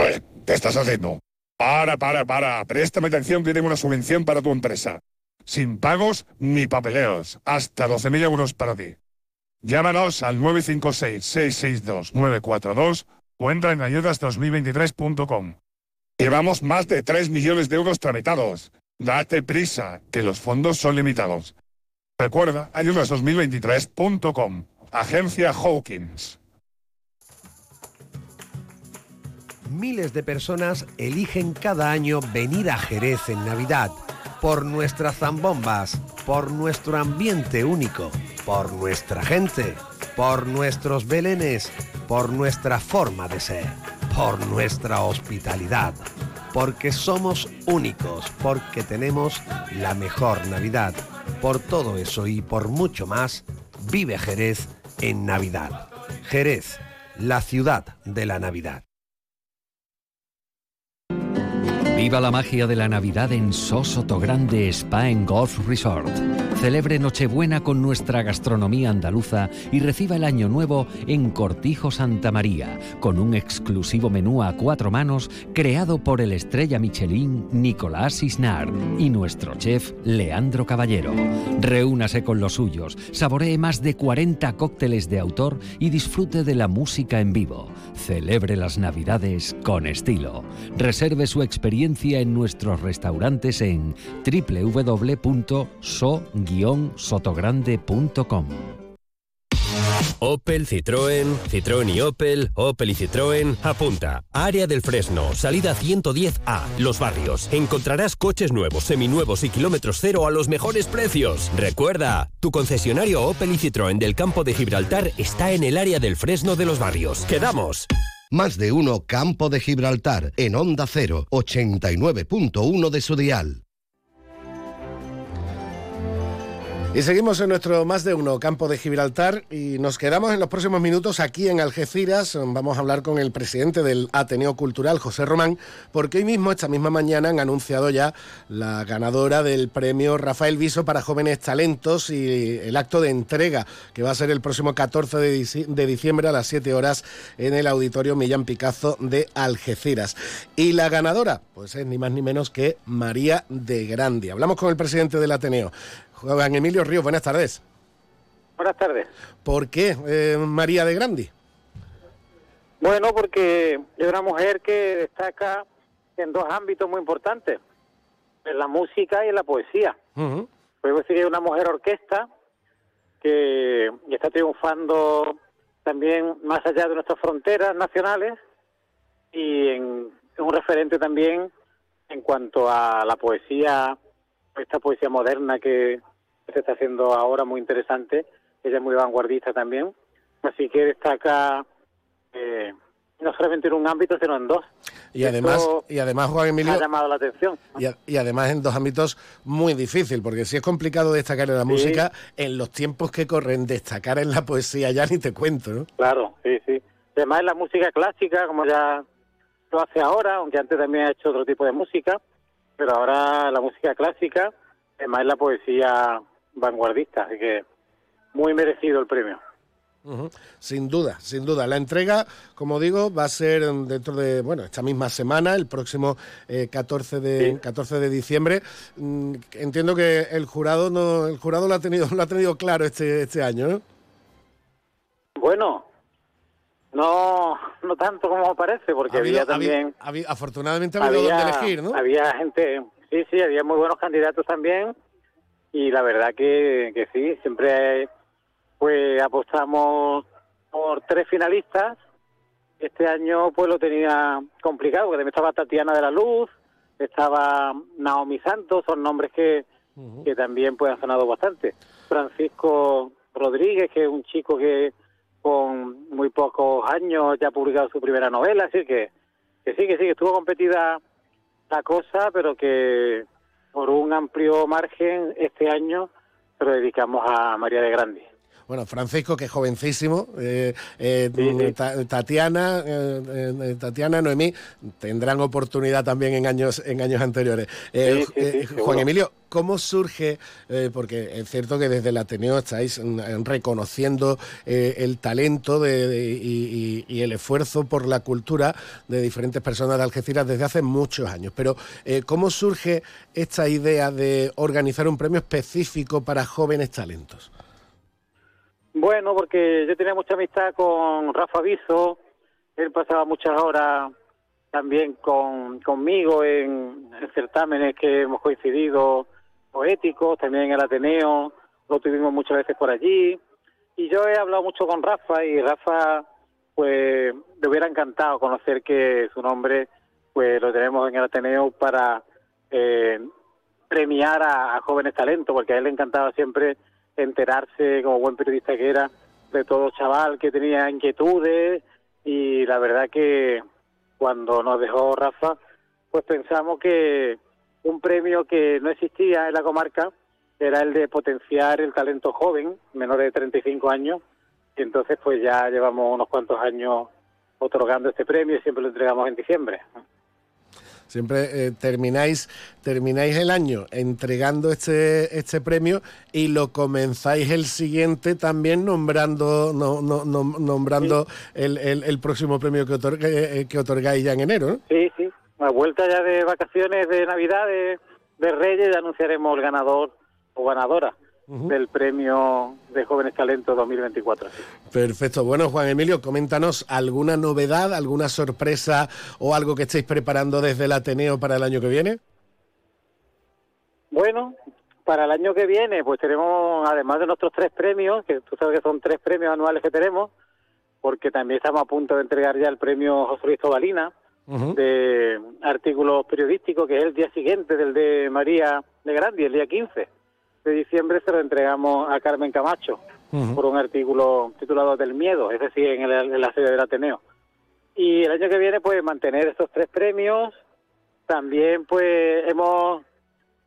A ver, ¿qué estás haciendo? Para, para, para. Préstame atención que una subvención para tu empresa. Sin pagos ni papeleos. Hasta 12.000 euros para ti. Llámanos al 956-662-942 o entra en ayudas2023.com. Llevamos más de 3 millones de euros tramitados. Date prisa, que los fondos son limitados. Recuerda, ayudas2023.com. Agencia Hawkins. Miles de personas eligen cada año venir a Jerez en Navidad por nuestras zambombas, por nuestro ambiente único, por nuestra gente, por nuestros belenes, por nuestra forma de ser, por nuestra hospitalidad, porque somos únicos, porque tenemos la mejor Navidad. Por todo eso y por mucho más, vive Jerez en Navidad. Jerez, la ciudad de la Navidad. Viva la magia de la Navidad en Sosoto Grande Spa Golf Resort. Celebre Nochebuena con nuestra gastronomía andaluza y reciba el Año Nuevo en Cortijo Santa María, con un exclusivo menú a cuatro manos creado por el estrella Michelin Nicolás Isnar y nuestro chef Leandro Caballero. Reúnase con los suyos, saboree más de 40 cócteles de autor y disfrute de la música en vivo. Celebre las Navidades con estilo. Reserve su experiencia en nuestros restaurantes en www.so-sotogrande.com. Opel, Citroën, Citroën y Opel, Opel y Citroën, apunta. Área del Fresno, salida 110A, Los Barrios. Encontrarás coches nuevos, seminuevos y kilómetros cero a los mejores precios. Recuerda, tu concesionario Opel y Citroën del campo de Gibraltar está en el área del Fresno de Los Barrios. ¡Quedamos! Más de uno Campo de Gibraltar en Onda 0, 89.1 de su dial. Y seguimos en nuestro más de uno campo de Gibraltar y nos quedamos en los próximos minutos aquí en Algeciras. Vamos a hablar con el presidente del Ateneo Cultural, José Román, porque hoy mismo, esta misma mañana, han anunciado ya la ganadora del premio Rafael Viso para jóvenes talentos y el acto de entrega que va a ser el próximo 14 de diciembre a las 7 horas en el Auditorio Millán Picazo de Algeciras. Y la ganadora, pues es ni más ni menos que María de Grandi. Hablamos con el presidente del Ateneo. Juan Emilio Ríos, buenas tardes. Buenas tardes. ¿Por qué eh, María de Grandi? Bueno, porque es una mujer que destaca en dos ámbitos muy importantes, en la música y en la poesía. Uh decir que es una mujer orquesta que está triunfando también más allá de nuestras fronteras nacionales y en, es un referente también en cuanto a la poesía, esta poesía moderna que, se está haciendo ahora muy interesante. Ella es muy vanguardista también. Así que destaca eh, no solamente en un ámbito, sino en dos. Y además, y además Juan Emilio. Ha llamado la atención. Y, además en dos ámbitos muy difíciles, porque si es complicado destacar en la música, en los tiempos que corren, destacar en la poesía ya ni te cuento, ¿no? Claro, sí, sí. Además en la música clásica, como ya lo hace ahora, aunque antes también ha hecho otro tipo de música, pero ahora la música clásica, además la poesía vanguardista, así que muy merecido el premio. Sin duda, sin duda. La entrega, como digo, va a ser dentro de, bueno, esta misma semana, el próximo 14, eh, de, 14 de diciembre. Mm, entiendo que el jurado no, el jurado lo ha tenido, lo ha tenido claro este, este año, Bueno, no, no tanto como parece, porque había también... afortunadamente ha habido donde elegir, ¿no? Había gente, sí, sí, había muy buenos candidatos también y la verdad que, que sí, siempre pues apostamos por tres finalistas. Este año pues lo tenía complicado, porque también estaba Tatiana de la Luz, estaba Naomi Santos, son nombres que, que también pues han sonado bastante. Francisco Rodríguez, que es un chico que con muy pocos años ya ha publicado su primera novela, así que, que sí, que sí, que estuvo competida la cosa, pero que por un amplio margen este año lo dedicamos a María de Grandi. Bueno, Francisco, que es jovencísimo, eh, eh, Tatiana, eh, Tatiana, Noemí, tendrán oportunidad también en años, en años anteriores. Juan Emilio, ¿cómo surge? porque es cierto que desde el Ateneo estáis mm, reconociendo el talento y, y, el esfuerzo por la cultura de diferentes personas de Algeciras desde hace muchos años. Pero, ¿cómo surge esta idea de organizar un premio específico para jóvenes talentos? Bueno, porque yo tenía mucha amistad con Rafa Viso, él pasaba muchas horas también con, conmigo en, certámenes que hemos coincidido poéticos, también en el Ateneo, lo tuvimos muchas veces por allí. Y yo he hablado mucho con Rafa y Rafa, pues, le hubiera encantado conocer que su nombre, pues, lo tenemos en el Ateneo para eh, premiar a jóvenes talentos, porque a él le encantaba siempre enterarse, como buen periodista que era, de todo chaval que tenía inquietudes y la verdad que cuando nos dejó Rafa, pues pensamos que un premio que no existía en la comarca era el de potenciar el talento joven, menor de 35 años, y entonces pues ya llevamos unos cuantos años otorgando este premio y siempre lo entregamos en diciembre. Siempre eh, termináis, termináis el año entregando este, este premio y lo comenzáis el siguiente también nombrando no, no, nombrando el, el, próximo premio que, eh, que otorgáis ya en enero. Sí, sí. A vuelta ya de vacaciones de Navidad, de, de Reyes, ya anunciaremos el ganador o ganadora del Premio de Jóvenes Talentos 2024. Perfecto. Bueno, Juan Emilio, coméntanos alguna novedad, alguna sorpresa o algo que estéis preparando desde el Ateneo para el año que viene. Bueno, para el año que viene, pues tenemos, además de nuestros tres premios, que tú sabes que son tres premios anuales que tenemos, porque también estamos a punto de entregar ya el premio José Luis Tobalina, de artículos periodísticos, que es el día siguiente del de María de Grandi, el día 15 de diciembre se lo entregamos a Carmen Camacho por un artículo titulado Del Miedo, es decir, en, la sede del Ateneo. Y el año que viene, pues mantener estos tres premios. También, pues hemos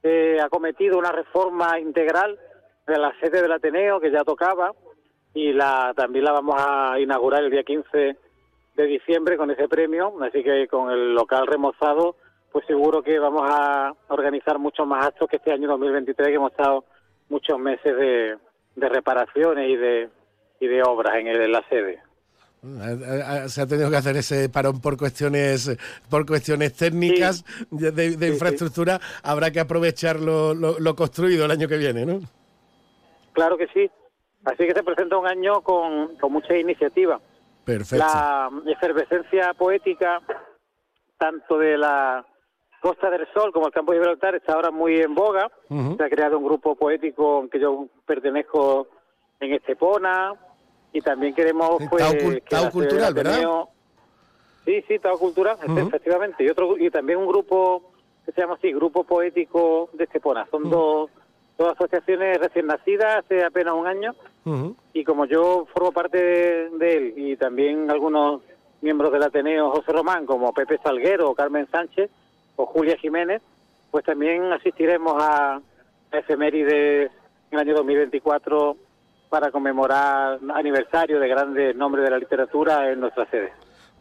eh, acometido una reforma integral de la sede del Ateneo, que ya tocaba, y la también la vamos a inaugurar el día 15 de diciembre con ese premio. Así que con el local remozado, pues seguro que vamos a organizar muchos más actos que este año 2023, que hemos estado muchos meses de, de reparaciones y de, y de obras en, el- en la sede. Se ha tenido que hacer ese parón por cuestiones por cuestiones técnicas de, infraestructura. Habrá que aprovechar lo, lo- lo construido el año que viene, ¿no? Claro que sí. Así que se presenta un año con, con mucha iniciativa. Perfecto. La efervescencia poética, tanto de la Costa del Sol como el Campo de Gibraltar, está ahora muy en boga. Se ha creado un grupo poético en que yo pertenezco en Estepona y también queremos pues Tao que Tao Cultural, ¿verdad? Sí, sí, Tao Cultural, efectivamente. Y otro y también un grupo que se llama así, Grupo Poético de Estepona. Son dos, dos asociaciones recién nacidas hace apenas un año y como yo formo parte de, de él y también algunos miembros del Ateneo José Román como Pepe Salguero o Carmen Sánchez o Julia Jiménez, pues también asistiremos a, efemérides en el año 2024 para conmemorar aniversario de grandes nombres de la literatura en nuestra sede.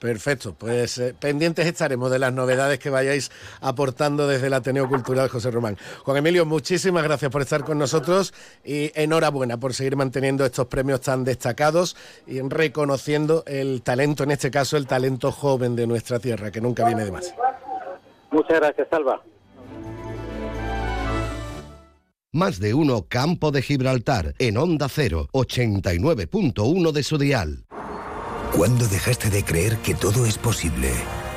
Perfecto, pues eh, pendientes estaremos de las novedades que vayáis aportando desde el Ateneo Cultural José Román. Juan Emilio, muchísimas gracias por estar con nosotros y enhorabuena por seguir manteniendo estos premios tan destacados y reconociendo el talento, en este caso el talento joven de nuestra tierra, que nunca viene de más. Muchas gracias, Salva. Más de uno Campo de Gibraltar en Onda 0, 89.1 de su dial. ¿Cuándo dejaste de creer que todo es posible?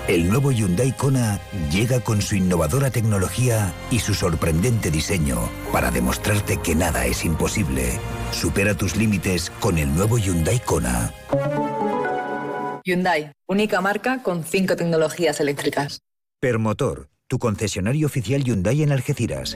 El nuevo Hyundai Kona llega con su innovadora tecnología y su sorprendente diseño para demostrarte que nada es imposible. Supera tus límites con el nuevo Hyundai Kona. Hyundai, única marca con cinco tecnologías eléctricas. Permotor, tu concesionario oficial Hyundai en Algeciras.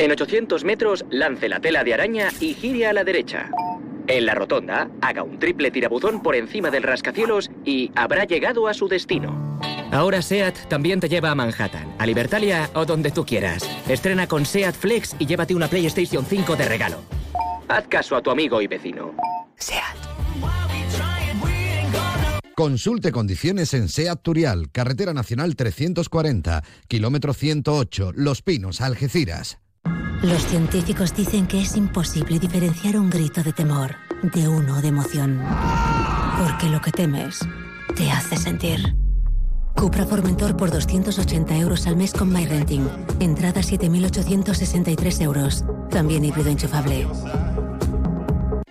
En 800 metros, lance la tela de araña y gire a la derecha. En la rotonda, haga un triple tirabuzón por encima del rascacielos y habrá llegado a su destino. Ahora SEAT también te lleva a Manhattan, a Libertalia o donde tú quieras. Estrena con SEAT Flex y llévate una PlayStation 5 de regalo. Haz caso a tu amigo y vecino. SEAT. Consulte condiciones en SEAT Turial, Carretera Nacional 340, kilómetro 108, Los Pinos, Algeciras. Los científicos dicen que es imposible diferenciar un grito de temor de uno de emoción. Porque lo que temes te hace sentir. Cupra Formentor por 280 euros al mes con MyRenting. Entrada 7.863 euros. También híbrido enchufable.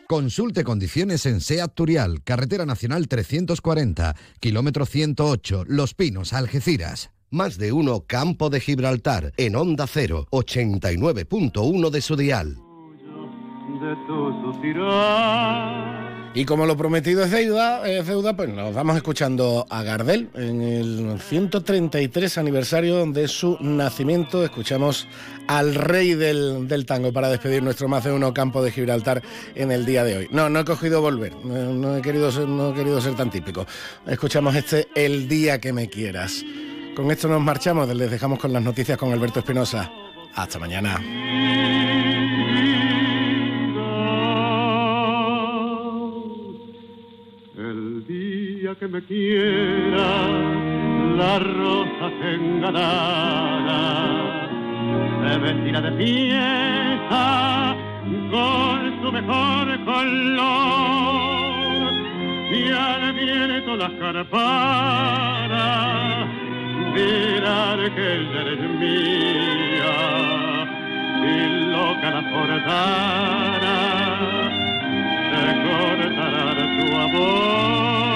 Consulte condiciones en SEAT Turial, Carretera Nacional 340, kilómetro 108, Los Pinos, Algeciras. Más de uno Campo de Gibraltar en Onda 0, 89.1 de su dial. Y como lo prometido es deuda, es deuda, pues nos vamos escuchando a Gardel en el 133 aniversario de su nacimiento. Escuchamos al rey del, del tango para despedir nuestro más de uno campo de Gibraltar en el día de hoy. No, no he cogido volver, no, he, querido ser, no he querido ser tan típico. Escuchamos este El día que me quieras. Con esto nos marchamos, les dejamos con las noticias con Alberto Espinosa. Hasta mañana. Día que me quiera, las rosas engalanarán se vestirá de fiesta con su mejor color. Y al viento las carparas dirán que eres mía y loca la portara se cortará tu amor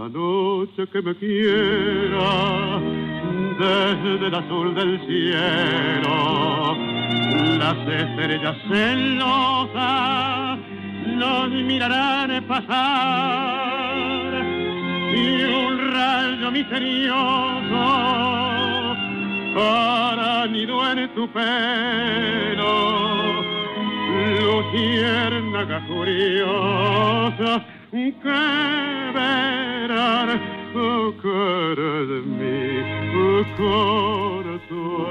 la noche que me quiera desde el azul del cielo. Las estrellas celosas nos mirarán pasar y un rayo misterioso para nido en tu pelo. Luciérnaga curiosa que verán oh, cara de mí corazón.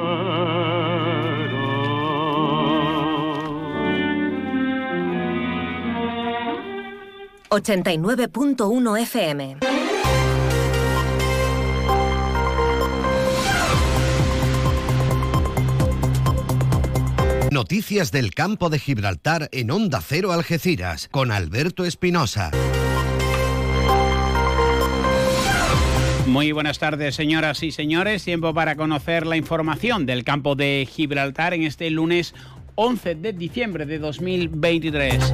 89.1 FM. Noticias del campo de Gibraltar en Onda Cero Algeciras con Alberto Espinosa. Muy buenas tardes, señoras y señores. Tiempo para conocer la información del campo de Gibraltar en este lunes 11 de diciembre de 2023.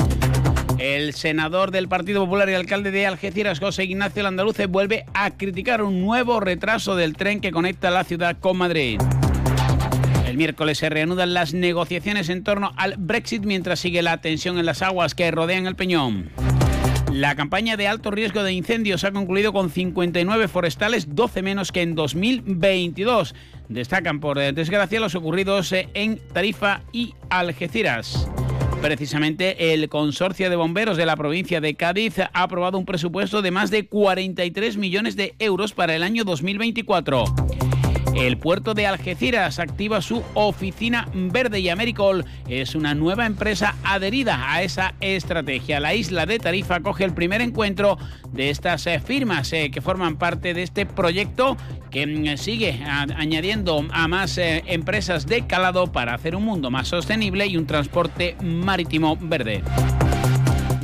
El senador del Partido Popular y alcalde de Algeciras, José Ignacio Landaluce, vuelve a criticar un nuevo retraso del tren que conecta la ciudad con Madrid. El miércoles se reanudan las negociaciones en torno al Brexit mientras sigue la tensión en las aguas que rodean el Peñón. La campaña de alto riesgo de incendios ha concluido con 59 forestales, 12 menos que en 2022. Destacan por desgracia los ocurridos en Tarifa y Algeciras. Precisamente el Consorcio de Bomberos de la provincia de Cádiz ha aprobado un presupuesto de más de 43 millones de euros para el año 2024. El puerto de Algeciras activa su oficina verde y Americol es una nueva empresa adherida a esa estrategia. La isla de Tarifa coge el primer encuentro de estas eh, firmas eh, que forman parte de este proyecto que mm, sigue añadiendo a más eh, empresas de calado para hacer un mundo más sostenible y un transporte marítimo verde.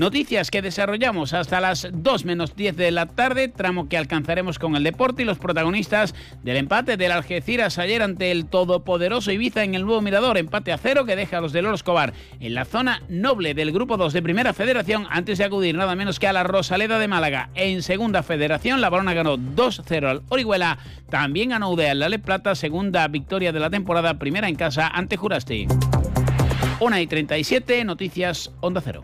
Noticias que desarrollamos hasta las 2 menos 10 de la tarde, tramo que alcanzaremos con el deporte y los protagonistas del empate del Algeciras ayer ante el todopoderoso Ibiza en el nuevo Mirador, empate a cero que deja a los de Loro Escobar en la zona noble del Grupo 2 de Primera Federación antes de acudir nada menos que a la Rosaleda de Málaga. En Segunda Federación, la Barona ganó 2-0 al Orihuela, también ganó Udea la Le Plata, segunda victoria de la temporada, primera en casa ante Jurasti. 1 y 37, noticias Onda Cero.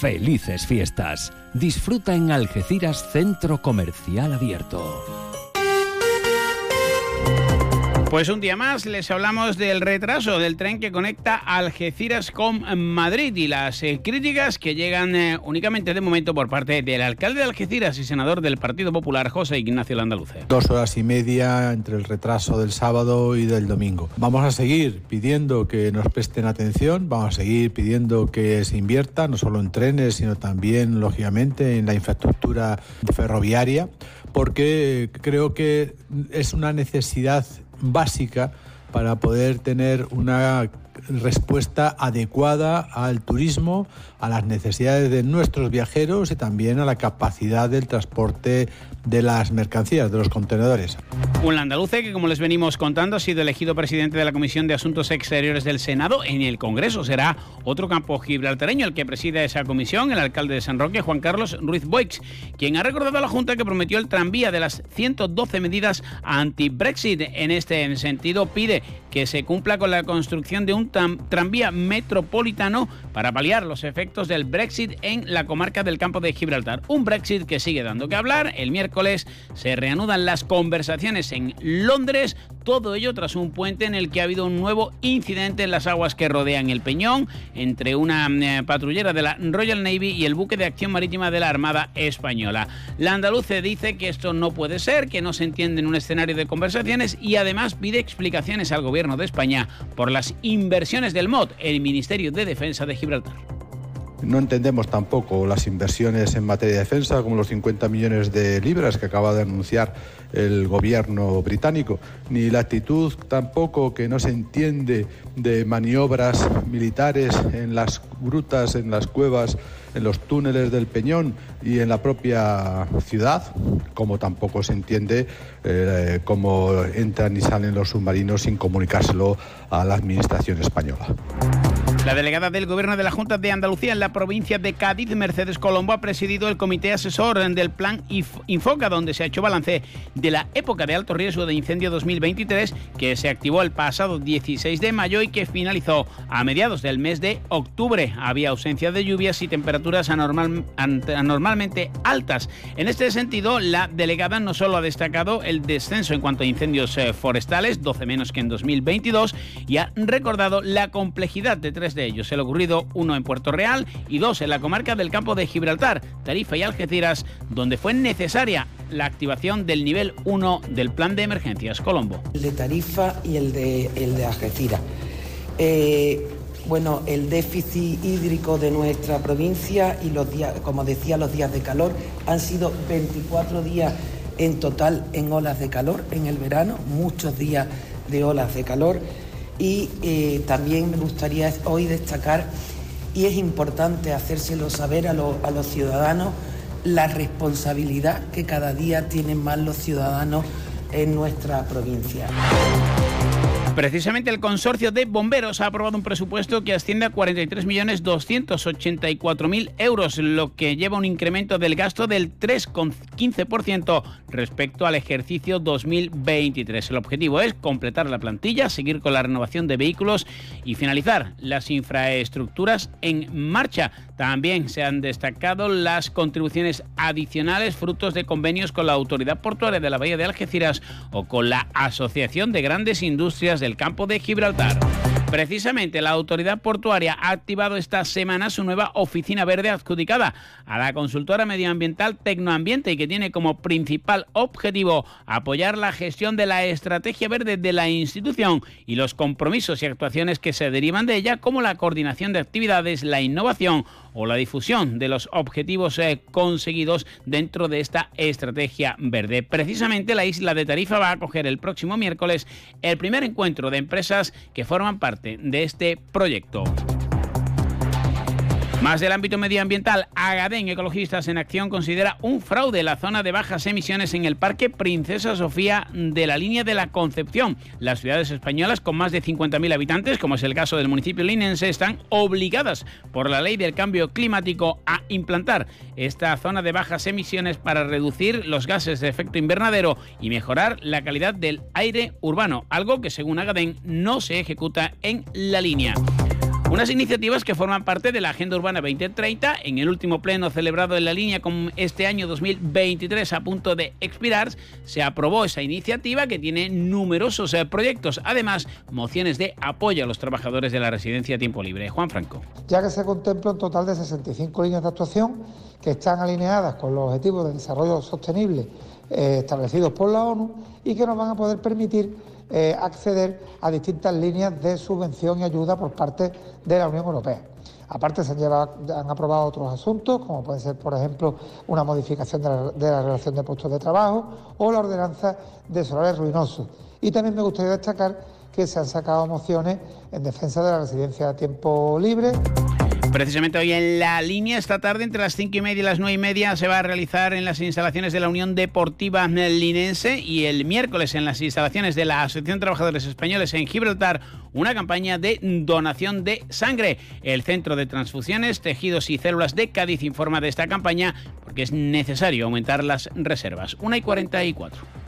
Felices fiestas. Disfruta en Algeciras Centro Comercial Abierto. Pues un día más les hablamos del retraso del tren que conecta Algeciras con Madrid y las eh, críticas que llegan eh, únicamente de momento por parte del alcalde de Algeciras y senador del Partido Popular, José Ignacio Landaluce. Dos horas y media entre el retraso del sábado y del domingo. Vamos a seguir pidiendo que nos presten atención, vamos a seguir pidiendo que se invierta no solo en trenes, sino también, lógicamente, en la infraestructura ferroviaria, porque creo que es una necesidad básica para poder tener una respuesta adecuada al turismo, a las necesidades de nuestros viajeros y también a la capacidad del transporte de las mercancías, de los contenedores. Un andaluce que, como les venimos contando, ha sido elegido presidente de la Comisión de Asuntos Exteriores del Senado en el Congreso. Será otro campo gibraltareño el que presida esa comisión, el alcalde de San Roque, Juan Carlos Ruiz Boix, quien ha recordado a la Junta que prometió el tranvía de las 112 medidas anti-Brexit. En este sentido, pide que se cumpla con la construcción de un tranvía metropolitano para paliar los efectos del Brexit en la comarca del campo de Gibraltar. Un Brexit que sigue dando que hablar. El miércoles se reanudan las conversaciones en Londres, todo ello tras un puente en el que ha habido un nuevo incidente en las aguas que rodean el Peñón entre una eh, patrullera de la Royal Navy y el buque de acción marítima de la Armada Española. La andaluce dice que esto no puede ser, que no se entiende en un escenario de conversaciones y además pide explicaciones al gobierno de España por las inversiones del MOD, el Ministerio de Defensa de Gibraltar. No entendemos tampoco las inversiones en materia de defensa, como los 50 millones de libras que acaba de anunciar el gobierno británico, ni la actitud tampoco que no se entiende de maniobras militares en las grutas, en las cuevas, en los túneles del Peñón y en la propia ciudad, como tampoco se entiende eh, cómo entran y salen los submarinos sin comunicárselo a la Administración española. La delegada del Gobierno de la Junta de Andalucía en la provincia de Cádiz, Mercedes Colombo, ha presidido el comité asesor del Plan Infoca, donde se ha hecho balance de la época de alto riesgo de incendio 2023, que se activó el pasado 16 de mayo y que finalizó a mediados del mes de octubre. Había ausencia de lluvias y temperaturas anormalmente altas. En este sentido, la delegada no solo ha destacado el descenso en cuanto a incendios eh, forestales, 12 menos que en 2022, y ha recordado la complejidad de tres de ellos. El ocurrido uno en Puerto Real y dos en la comarca del campo de Gibraltar, Tarifa y Algeciras, donde fue necesaria la activación del nivel 1 del plan de emergencias Colombo. El de Tarifa y el de, el de Algeciras. Eh, bueno, el déficit hídrico de nuestra provincia y los días, como decía, los días de calor han sido 24 días en total en olas de calor en el verano, muchos días de olas de calor y eh, también me gustaría hoy destacar, y es importante hacérselo saber a, a los ciudadanos, la responsabilidad que cada día tienen más los ciudadanos en nuestra provincia. Precisamente el consorcio de bomberos ha aprobado un presupuesto que asciende a 43.284.000 euros, lo que lleva un incremento del gasto del 3,15% respecto al ejercicio 2023. El objetivo es completar la plantilla, seguir con la renovación de vehículos y finalizar las infraestructuras en marcha. También se han destacado las contribuciones adicionales frutos de convenios con la Autoridad Portuaria de la Bahía de Algeciras o con la Asociación de Grandes Industrias del Campo de Gibraltar. Precisamente la autoridad portuaria ha activado esta semana su nueva oficina verde adjudicada a la consultora medioambiental Tecnoambiente y que tiene como principal objetivo apoyar la gestión de la estrategia verde de la institución y los compromisos y actuaciones que se derivan de ella como la coordinación de actividades, la innovación o la difusión de los objetivos eh, conseguidos dentro de esta estrategia verde. Precisamente la isla de Tarifa va a acoger el próximo miércoles el primer encuentro de empresas que forman parte de este proyecto. Más del ámbito medioambiental, Agadén Ecologistas en Acción considera un fraude la zona de bajas emisiones en el Parque Princesa Sofía de la línea de la Concepción. Las ciudades españolas con más de 50.000 habitantes, como es el caso del municipio linense, están obligadas por la ley del cambio climático a implantar esta zona de bajas emisiones para reducir los gases de efecto invernadero y mejorar la calidad del aire urbano, algo que según Agadén no se ejecuta en la línea. Unas iniciativas que forman parte de la Agenda Urbana 2030. En el último pleno celebrado en la línea con este año 2023 a punto de expirar, se aprobó esa iniciativa que tiene numerosos eh, proyectos. Además, mociones de apoyo a los trabajadores de la residencia a tiempo libre. Juan Franco. Ya que se contempla un total de 65 líneas de actuación que están alineadas con los objetivos de desarrollo sostenible eh, establecidos por la ONU y que nos van a poder permitir eh, acceder a distintas líneas de subvención y ayuda por parte de la Unión Europea. Aparte se han, han aprobado otros asuntos, como puede ser, por ejemplo, una modificación de la, de la, relación de puestos de trabajo o la ordenanza de solares ruinosos. Y también me gustaría destacar que se han sacado mociones en defensa de la residencia a tiempo libre. Precisamente hoy en la línea, esta tarde, entre las 5 y media y las 9 y media, se va a realizar en las instalaciones de la Unión Deportiva Linense y el miércoles en las instalaciones de la Asociación de Trabajadores Españoles en Gibraltar una campaña de donación de sangre. El Centro de Transfusiones, Tejidos y Células de Cádiz informa de esta campaña porque es necesario aumentar las reservas. 1 y 44.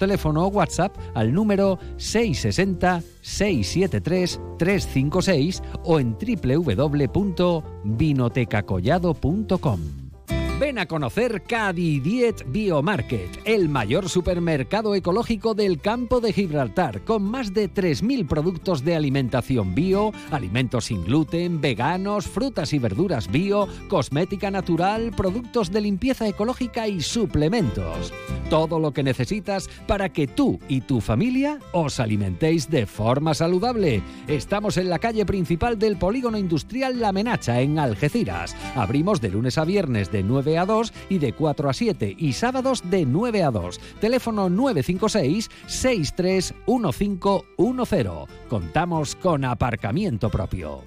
teléfono o WhatsApp al número 660-673-356 o en www.vinotecacollado.com. Ven a conocer Cadidiet Biomarket, el mayor supermercado ecológico del campo de Gibraltar, con más de 3.000 productos de alimentación bio, alimentos sin gluten, veganos, frutas y verduras bio, cosmética natural, productos de limpieza ecológica y suplementos. Todo lo que necesitas para que tú y tu familia os alimentéis de forma saludable. Estamos en la calle principal del polígono industrial La Menacha, en Algeciras. Abrimos de lunes a viernes de 9 a 2 y de 4 a 7 y sábados de 9 a 2. Teléfono 956 631510. Contamos con aparcamiento propio.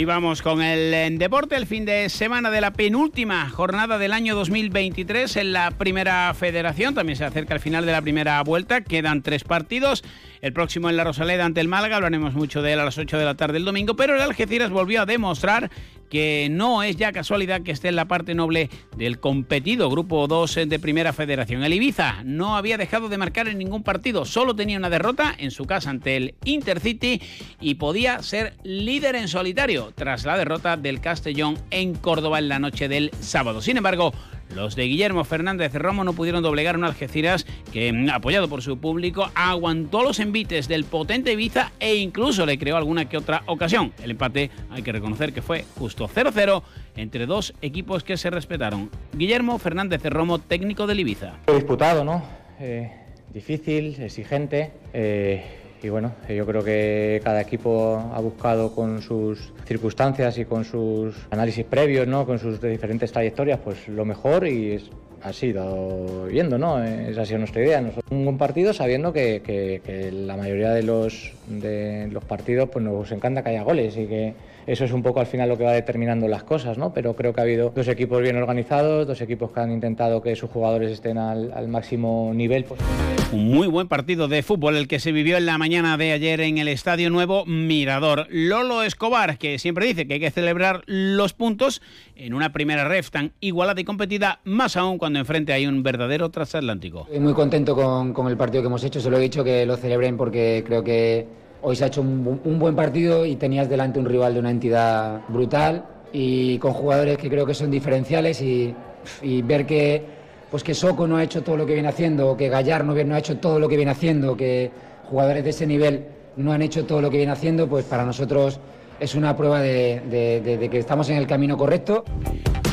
Y vamos con el deporte, el fin de semana de la penúltima jornada del año 2023 en la primera federación. También se acerca el final de la primera vuelta. Quedan tres partidos. El próximo en la Rosaleda ante el Málaga. Hablaremos mucho de él a las 8 de la tarde el domingo. Pero el Algeciras volvió a demostrar que no es ya casualidad que esté en la parte noble del competido Grupo 2 de Primera Federación. El Ibiza no había dejado de marcar en ningún partido, solo tenía una derrota en su casa ante el Intercity y podía ser líder en solitario tras la derrota del Castellón en Córdoba en la noche del sábado. Sin embargo, los de Guillermo Fernández Romo no pudieron doblegar un Algeciras que, mm, apoyado por su público, aguantó los envites del potente Ibiza e incluso le creó alguna que otra ocasión. El empate hay que reconocer que fue justo 0-0 entre dos equipos que se respetaron. Guillermo Fernández Romo, técnico del Ibiza. Disputado, ¿no? Eh, difícil, exigente. Eh, y bueno, yo creo que cada equipo ha buscado con sus circunstancias y con sus análisis previos, ¿no? con sus diferentes trayectorias, pues lo mejor y es, ha sido viendo, ¿no? Esa ha sido nuestra idea. Nosotros un buen partido sabiendo que, que, que, la mayoría de los, de los partidos pues nos encanta que haya goles y que eso es un poco al final lo que va determinando las cosas, ¿no? Pero creo que ha habido dos equipos bien organizados, dos equipos que han intentado que sus jugadores estén al, al máximo nivel. Pues. Un muy buen partido de fútbol el que se vivió en la mañana de ayer en el Estadio Nuevo Mirador. Lolo Escobar, que siempre dice que hay que celebrar los puntos en una primera ref tan igualada y competida, más aún cuando enfrente hay un verdadero transatlántico. Estoy muy contento con, con el partido que hemos hecho, se lo he dicho que lo celebren porque creo que hoy se ha hecho un, buen partido y tenías delante un rival de una entidad brutal y con jugadores que creo que son diferenciales y, ver que pues que Soco no ha hecho todo lo que viene haciendo, que Gallar no, ha hecho todo lo que viene haciendo, que jugadores de ese nivel no han hecho todo lo que viene haciendo, pues para nosotros es una prueba de que estamos en el camino correcto.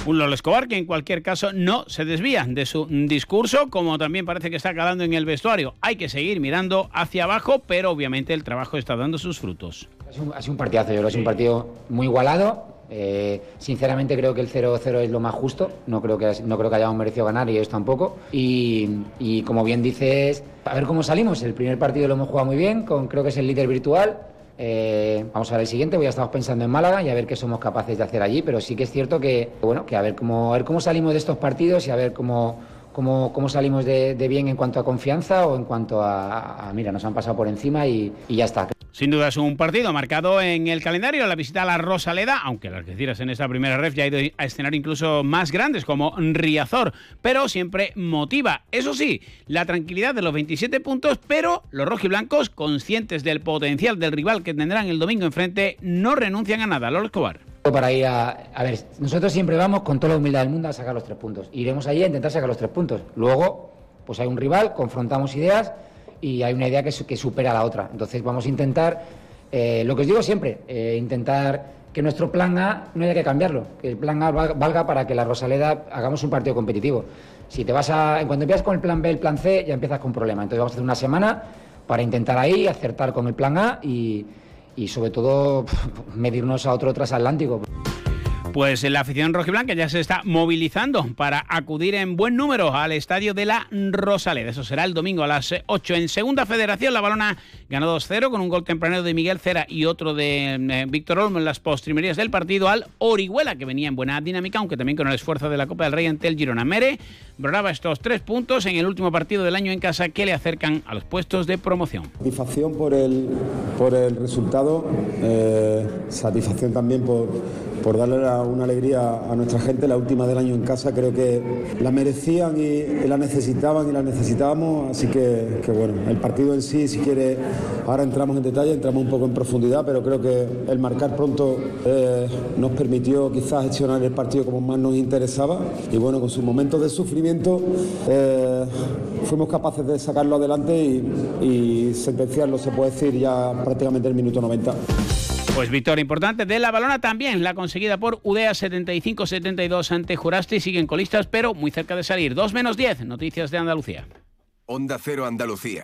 Un Lolo Escobar que en cualquier caso no se desvía de su discurso, como también parece que está calando en el vestuario. Hay que seguir mirando hacia abajo, pero obviamente el trabajo está dando sus frutos. Ha sido un, ha sido un partidazo, yo creo que es un partido muy igualado. Eh, sinceramente creo que el 0-0 es lo más justo, no creo, que, no creo que hayamos merecido ganar y ellos tampoco. Y, y como bien dices, a ver cómo salimos. El primer partido lo hemos jugado muy bien, con, creo que es el líder virtual. Eh, vamos a ver el siguiente, ya estamos pensando en Málaga y a ver qué somos capaces de hacer allí, pero sí que es cierto que, bueno, que a ver cómo, a ver cómo salimos de estos partidos y a ver cómo, cómo, salimos de, bien en cuanto a confianza o en cuanto a, mira, nos han pasado por encima y, ya está. Sin duda es un partido marcado en el calendario, la visita a la Rosaleda, aunque las Algeciras en esta primera ref ya ha ido a escenar incluso más grandes como Riazor, pero siempre motiva. Eso sí, la tranquilidad de los 27 puntos, pero los rojiblancos, conscientes del potencial del rival que tendrán el domingo enfrente, no renuncian a nada. Lolo Escobar. Para ir a, a ver, nosotros siempre vamos con toda la humildad del mundo a sacar los tres puntos. Iremos allí a intentar sacar los tres puntos. Luego, pues hay un rival, confrontamos ideas y hay una idea que, que supera la otra. Entonces vamos a intentar, eh, lo que os digo siempre, eh, intentar que nuestro plan A no haya que cambiarlo, que el plan A valga para que la Rosaleda hagamos un partido competitivo. Si te vas a, en cuanto empiezas con el plan B, el plan C, ya empiezas con problemas. Entonces vamos a hacer una semana para intentar ahí acertar con el plan A y, y sobre todo medirnos a otro transatlántico. Pues la afición rojiblanca ya se está movilizando para acudir en buen número al estadio de la Rosaleda. Eso será el domingo a las 8. En segunda federación, la balona ganó 2-0 con un gol tempranero de Miguel Cera y otro de eh, Víctor Olmo en las postrimerías del partido al Orihuela, que venía en buena dinámica, aunque también con el esfuerzo de la Copa del Rey ante el Girona. Mere brava estos tres puntos en el último partido del año en casa que le acercan a los puestos de promoción. Satisfacción por el, por el resultado, eh, satisfacción también por, por darle una alegría a nuestra gente. La última del año en casa creo que la merecían y, la necesitaban y la necesitábamos. Así que, bueno, el partido en sí, si quiere, ahora entramos en detalle, entramos un poco en profundidad, pero creo que el marcar pronto eh, nos permitió quizás gestionar el partido como más nos interesaba. Y bueno, con sus momentos de sufrimiento eh, fuimos capaces de sacarlo adelante y, y sentenciarlo, se puede decir, ya prácticamente el minuto 90. Pues victoria importante de la balona también, la conseguida por UDEA 75-72 ante Jurasti. Siguen colistas, pero muy cerca de salir. 2 menos 10, noticias de Andalucía. Onda Cero Andalucía.